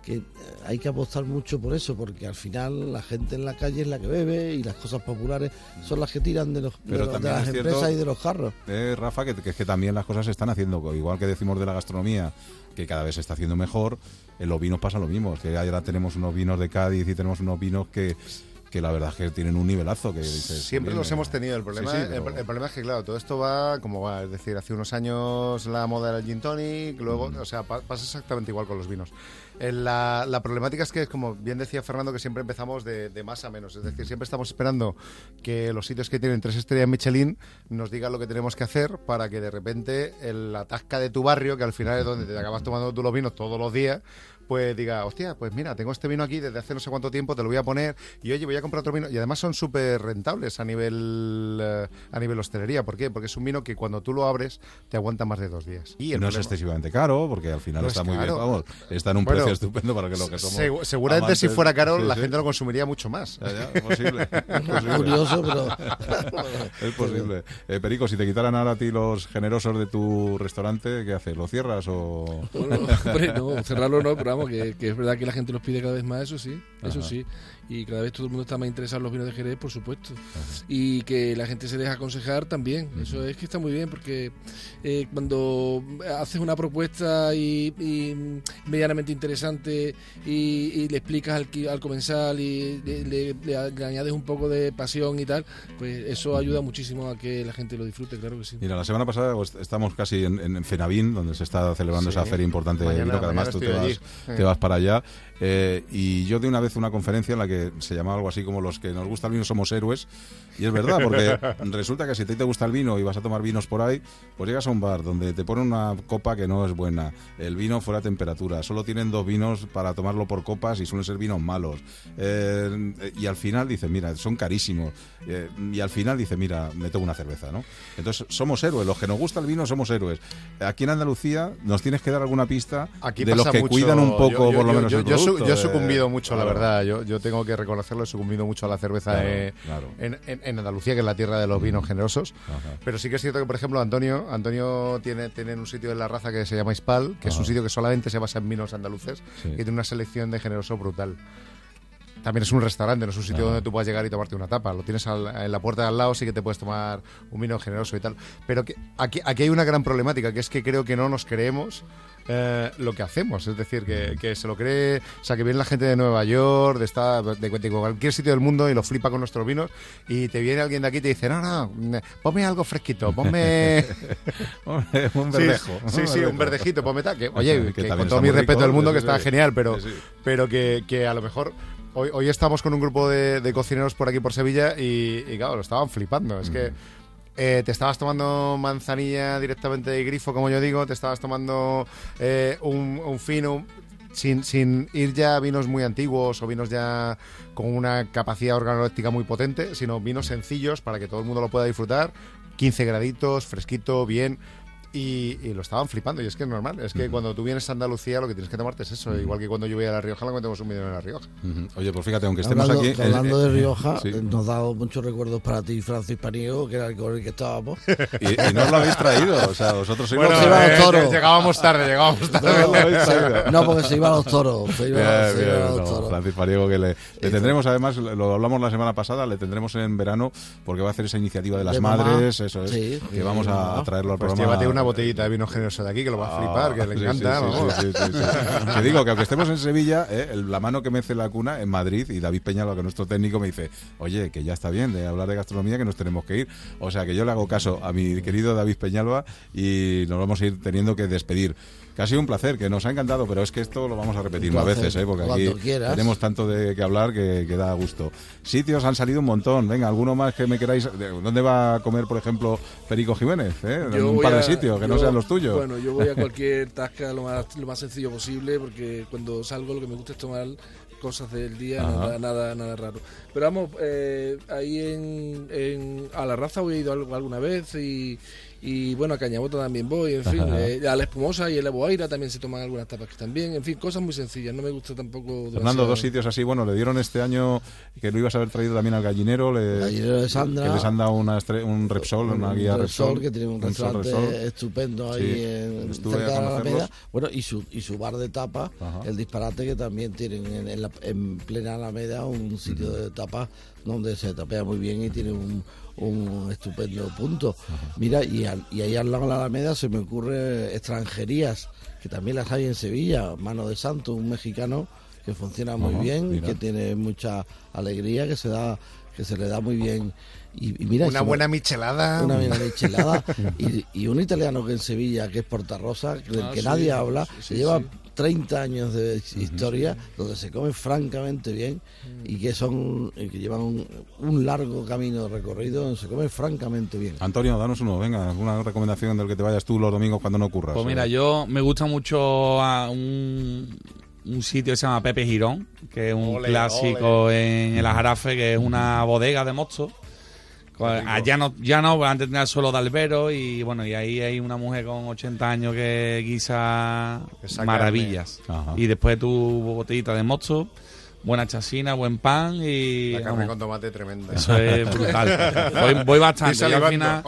Que eh, hay que apostar mucho por eso, porque al final la gente en la calle es la que bebe y las cosas populares son las que tiran de, los, de Pero los- de también las cierto- empresas y de los carros. Eh, Rafa, que, que es que también las cosas se están haciendo, igual que decimos de la gastronomía, que cada vez se está haciendo mejor, en los vinos pasa lo mismo, es que ahora tenemos unos vinos de Cádiz y tenemos unos vinos que, que la verdad es que tienen un nivelazo. que dices, Siempre "Hombre, los hemos tenido. El problema, Sí, sí, el- pero- el, problema es que, claro, todo esto va como va. Es decir, hace unos años la moda era el gin tonic, luego, o sea, pa- pasa exactamente igual con los vinos. Eh, La, la problemática es que, como bien decía Fernando, que siempre empezamos de, de más a menos. Es decir, siempre estamos esperando que los sitios que tienen tres estrellas Michelin nos digan lo que tenemos que hacer para que de repente la tasca de tu barrio, que al final es donde te acabas tomando tú los vinos todos los días, pues diga, hostia, pues mira, tengo este vino aquí desde hace no sé cuánto tiempo, te lo voy a poner y oye, voy a comprar otro vino. Y además son súper rentables a nivel eh, a nivel hostelería. ¿Por qué? Porque es un vino que cuando tú lo abres te aguanta más de dos días. Y no es excesivamente caro, porque al final No está es muy bien, vamos, está en un Bueno, precio estupendo para que lo que somos. segu- seguramente amantes- si fuera caro Sí, la sí. gente lo consumiría mucho más. Ya, posible. es posible. Curioso, pero- es posible. Eh, Perico, si te quitaran ahora a ti los generosos de tu restaurante, ¿qué haces? ¿Lo cierras o...? Bueno, hombre, no, cerrarlo no, pero vamos, que, que es verdad que la gente los pide cada vez más, eso sí, eso Ajá. sí. Y cada vez todo el mundo está más interesado en los vinos de Jerez, por supuesto. Y que la gente se deja aconsejar también. Eso es que está muy bien, porque eh, cuando haces una propuesta y, y medianamente interesante y, y le explicas al, al comensal y le, le- le- le añades un poco de pasión y tal, pues eso ayuda muchísimo a que la gente lo disfrute, claro que sí. Mira, la semana pasada pues, estamos casi en, en Fenavín, donde se está celebrando Sí. esa feria importante de vino, que además tú vas, te vas para allá. Eh, y yo di una vez una conferencia en la que se llamaba algo así como los que nos gusta el vino somos héroes. Y es verdad, porque resulta que si a ti te gusta el vino y vas a tomar vinos por ahí, pues llegas a un bar donde te ponen una copa que no es buena, el vino fuera temperatura, solo tienen dos vinos para tomarlo por copas y suelen ser vinos malos. Eh, y al final dice, mira, son carísimos. Eh, y al final dice, mira, me tomo una cerveza, ¿no? Entonces somos héroes, los que nos gusta el vino somos héroes. Aquí en Andalucía nos tienes que dar alguna pista Aquí de los que mucho- cuidan un poco, yo- yo- por lo menos, yo, el yo su- producto, yo he sucumbido mucho, la verdad. Yo, yo tengo que reconocerlo, he sucumbido mucho a la cerveza Claro, eh, claro. En, en- en Andalucía, que es la tierra de los vinos generosos. Pero sí que es cierto que, por ejemplo, Antonio Antonio tiene, tiene un sitio en la raza que se llama Ispal, que es un sitio que solamente se basa en vinos andaluces Sí. y tiene una selección de generoso brutal. También es un restaurante, no es un sitio donde tú puedas llegar y tomarte una tapa. Lo tienes al- en la puerta de al lado, sí que te puedes tomar un vino generoso y tal. Pero que, aquí, aquí hay una gran problemática, que es que creo que no nos creemos eh, lo que hacemos. Es decir, que, que se lo cree, o sea, que viene la gente de Nueva York, de, esta, de, de cualquier sitio del mundo y lo flipa con nuestros vinos. Y te viene alguien de aquí y te dice, no, no, ponme algo fresquito, ponme... Un verdejo. Sí, sí, un verdejito, ponme tal. Que, oye, Que que también con todo mi respeto del mundo, que está genial, pero, sí. pero que, que a lo mejor hoy, hoy estamos con un grupo de, de cocineros por aquí por Sevilla y, y, claro, lo estaban flipando. Es que eh, te estabas tomando manzanilla directamente de grifo, como yo digo, te estabas tomando eh, un, un fino sin, sin ir ya a vinos muy antiguos o vinos ya con una capacidad organoléptica muy potente, sino vinos sencillos para que todo el mundo lo pueda disfrutar, 15 graditos, fresquito, bien. Y, y lo estaban flipando, y es que es normal. Es que cuando tú vienes a Andalucía, lo que tienes que tomarte es eso. Igual que cuando yo voy a La Rioja, lo metemos un vino en La Rioja. Oye, pues fíjate, aunque estemos hablando, aquí... hablando eh, de Rioja, sí. eh, nos da muchos recuerdos para ti, Francis Paniego, que era el con el que estábamos. Y, y no os lo habéis traído, o sea, vosotros Bueno, los- se iban los eh, toros. llegábamos tarde, llegábamos tarde. No, porque se iban los toros. Se iban, Bien, se iban bien, los no, toros. Francis Pariego, que le, le tendremos además, lo hablamos la semana pasada, le tendremos en verano porque va a hacer esa iniciativa de las De mamá. madres, eso es, Sí, que sí, vamos a, a traerlo al Pues programa. llévate una botellita de vino generoso de aquí, que lo va a flipar, que le Sí, encanta. Que digo que aunque estemos en Sevilla, eh, el- la mano que mece la cuna en Madrid y David Peñalo, que es nuestro técnico, me dice, oye, que ya está bien de hablar de gastronomía, que nos tenemos que ir. O sea que yo le hago caso a mi querido David Peñalba y nos vamos a ir teniendo que despedir. Que ha sido un placer, que nos ha encantado, pero es que esto lo vamos a repetir más veces, ¿eh? porque aquí quieras. tenemos tanto de que hablar que, que da gusto. Sitios han salido un montón. Venga, alguno más que me queráis. de- ¿Dónde va a comer, por ejemplo, Perico Jiménez? eh? En un par de a- sitios, que no sean los tuyos. Bueno, yo voy a cualquier tasca lo más, lo más sencillo posible porque cuando salgo lo que me gusta es tomar cosas del día, nada, nada, nada raro. Pero vamos, eh, ahí en, en- a la raza he ido al- alguna vez y, y bueno, a Cañabota también voy, en fin, eh, a la Espumosa y a la Boaira también se toman algunas tapas que también, en fin, cosas muy sencillas, no me gusta tampoco... Fernando, dos sitios así, bueno, le dieron este año que lo ibas a haber traído también al gallinero, le, Gallinero de Sandra. que les han dado una estre- un Repsol, una guía un Repsol, Repsol, que tiene un restaurante Repsol. estupendo ahí Sí, en, estuve cerca a de la. Alameda. Bueno, y su, y su bar de tapas, el disparate que también tienen en, en la- en plena Alameda, un sitio de tapas donde se tapea muy bien y tiene un, un estupendo punto. Mira, y, al- y ahí al lado de la Alameda se me ocurre extranjerías, que también las hay en Sevilla, Mano de Santo, un mexicano que funciona muy Ajá, bien, mira. que tiene mucha alegría, que se da que se le da muy bien. Y, y mira, Una se me- buena michelada. una buena michelada y, y un italiano que en Sevilla que es Portarrosa del Ah, que sí, nadie habla sí, que sí, lleva sí. 30 años de historia donde se come francamente bien y que son que llevan un, un largo camino recorrido donde se come francamente bien Antonio, danos uno, venga, una recomendación del que te vayas tú los domingos cuando no curras. Pues mira, Eh, yo me gusta mucho a un, un sitio que se llama Pepe Girón, que es un Ole, clásico en el Ajarafe, que es una bodega de mosto. Allá no, ya no, antes tenía el suelo de albero y bueno, y ahí hay una mujer con 80 años que guisa maravillas. Ajá. Y después tu botellita de mosto, buena chasina, buen pan y... La carne vamos, con tomate tremenda. eso es brutal. Voy, bastante. Y al final,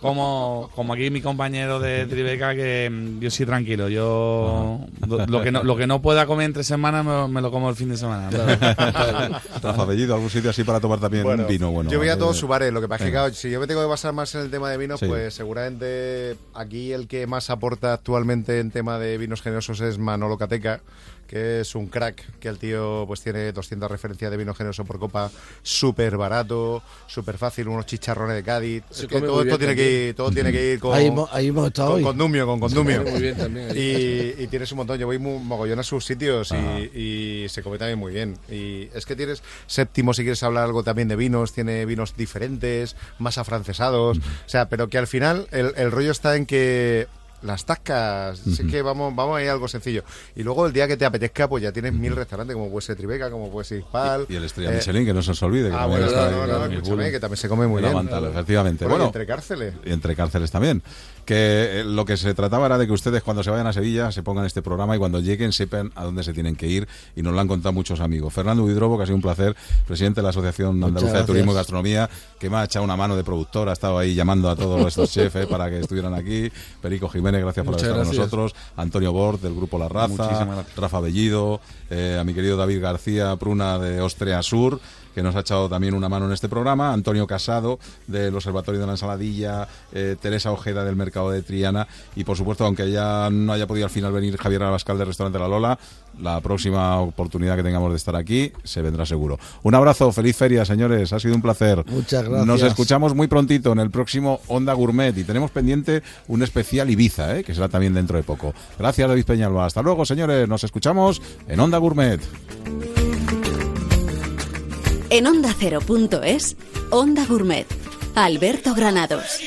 como, como aquí mi compañero de Tribeca, que mm, yo sí tranquilo. Yo lo, lo que no, lo que no pueda comer entre semanas me, me lo como el fin de semana. Bellido, algún sitio así para tomar también Bueno, un vino bueno. Yo voy a todos sus bares, lo que pasa es que si yo me tengo que basar más en el tema de vinos, Sí. pues seguramente aquí el que más aporta actualmente en tema de vinos generosos es Manolo Cateca, que es un crack, que el tío pues tiene 200 referencias de vino generoso por copa, súper barato, súper fácil, unos chicharrones de Cádiz. Es que todo esto tiene que ir, todo tiene que ir con, ahí, hemos, ahí hemos estado con hoy condumio, con condumio. come muy bien también ahí. Y, y tienes un montón. Yo voy muy, mogollón a sus sitios y, y se come también muy bien. Y es que tienes séptimo, si quieres hablar algo también de vinos, tiene vinos diferentes, más afrancesados. O sea, pero que al final el, el rollo está en que las tascas, sí que vamos, vamos a ir a algo sencillo. Y luego el día que te apetezca, pues ya tienes mil restaurantes, como puede ser Tribeca, como puede ser Ispal. Y el Estrella Eh, Michelin, que no se os olvide. Que Ah, bueno, no, no, no, escúchame, que también se come muy bien. Mantal, efectivamente. Bueno, y Bueno, entre cárceles. y entre cárceles también. Que eh, lo que se trataba era de que ustedes cuando se vayan a Sevilla se pongan este programa y cuando lleguen sepan a dónde se tienen que ir y nos lo han contado muchos amigos. Fernando Huidrobo, que ha sido un placer, presidente de la Asociación Andaluza de Turismo y. Gastronomía, que me ha echado una mano de productor, ha estado ahí llamando a todos estos chefs para que estuvieran aquí. Perico Jiménez, gracias por Muchas estar con gracias. nosotros. Antonio Bort, del Grupo La Raza. Rafa Bellido, eh, a mi querido David García Pruna de Ostrea Sur, que nos ha echado también una mano en este programa, Antonio Casado del Observatorio de la Ensaladilla, eh, Teresa Ojeda del Mercado de Triana y por supuesto, aunque ya no haya podido al final venir Javier Abascal del Restaurante La Lola, la próxima oportunidad que tengamos de estar aquí se vendrá seguro. Un abrazo, feliz feria, señores, ha sido un placer. Muchas gracias. Nos escuchamos muy prontito en el próximo Onda Gourmet y tenemos pendiente un especial Ibiza, ¿eh? que será también dentro de poco. Gracias, David Peñalba. Hasta luego, señores. Nos escuchamos en Onda Gourmet. En onda Cero.es, Onda Gourmet. Alberto Granados.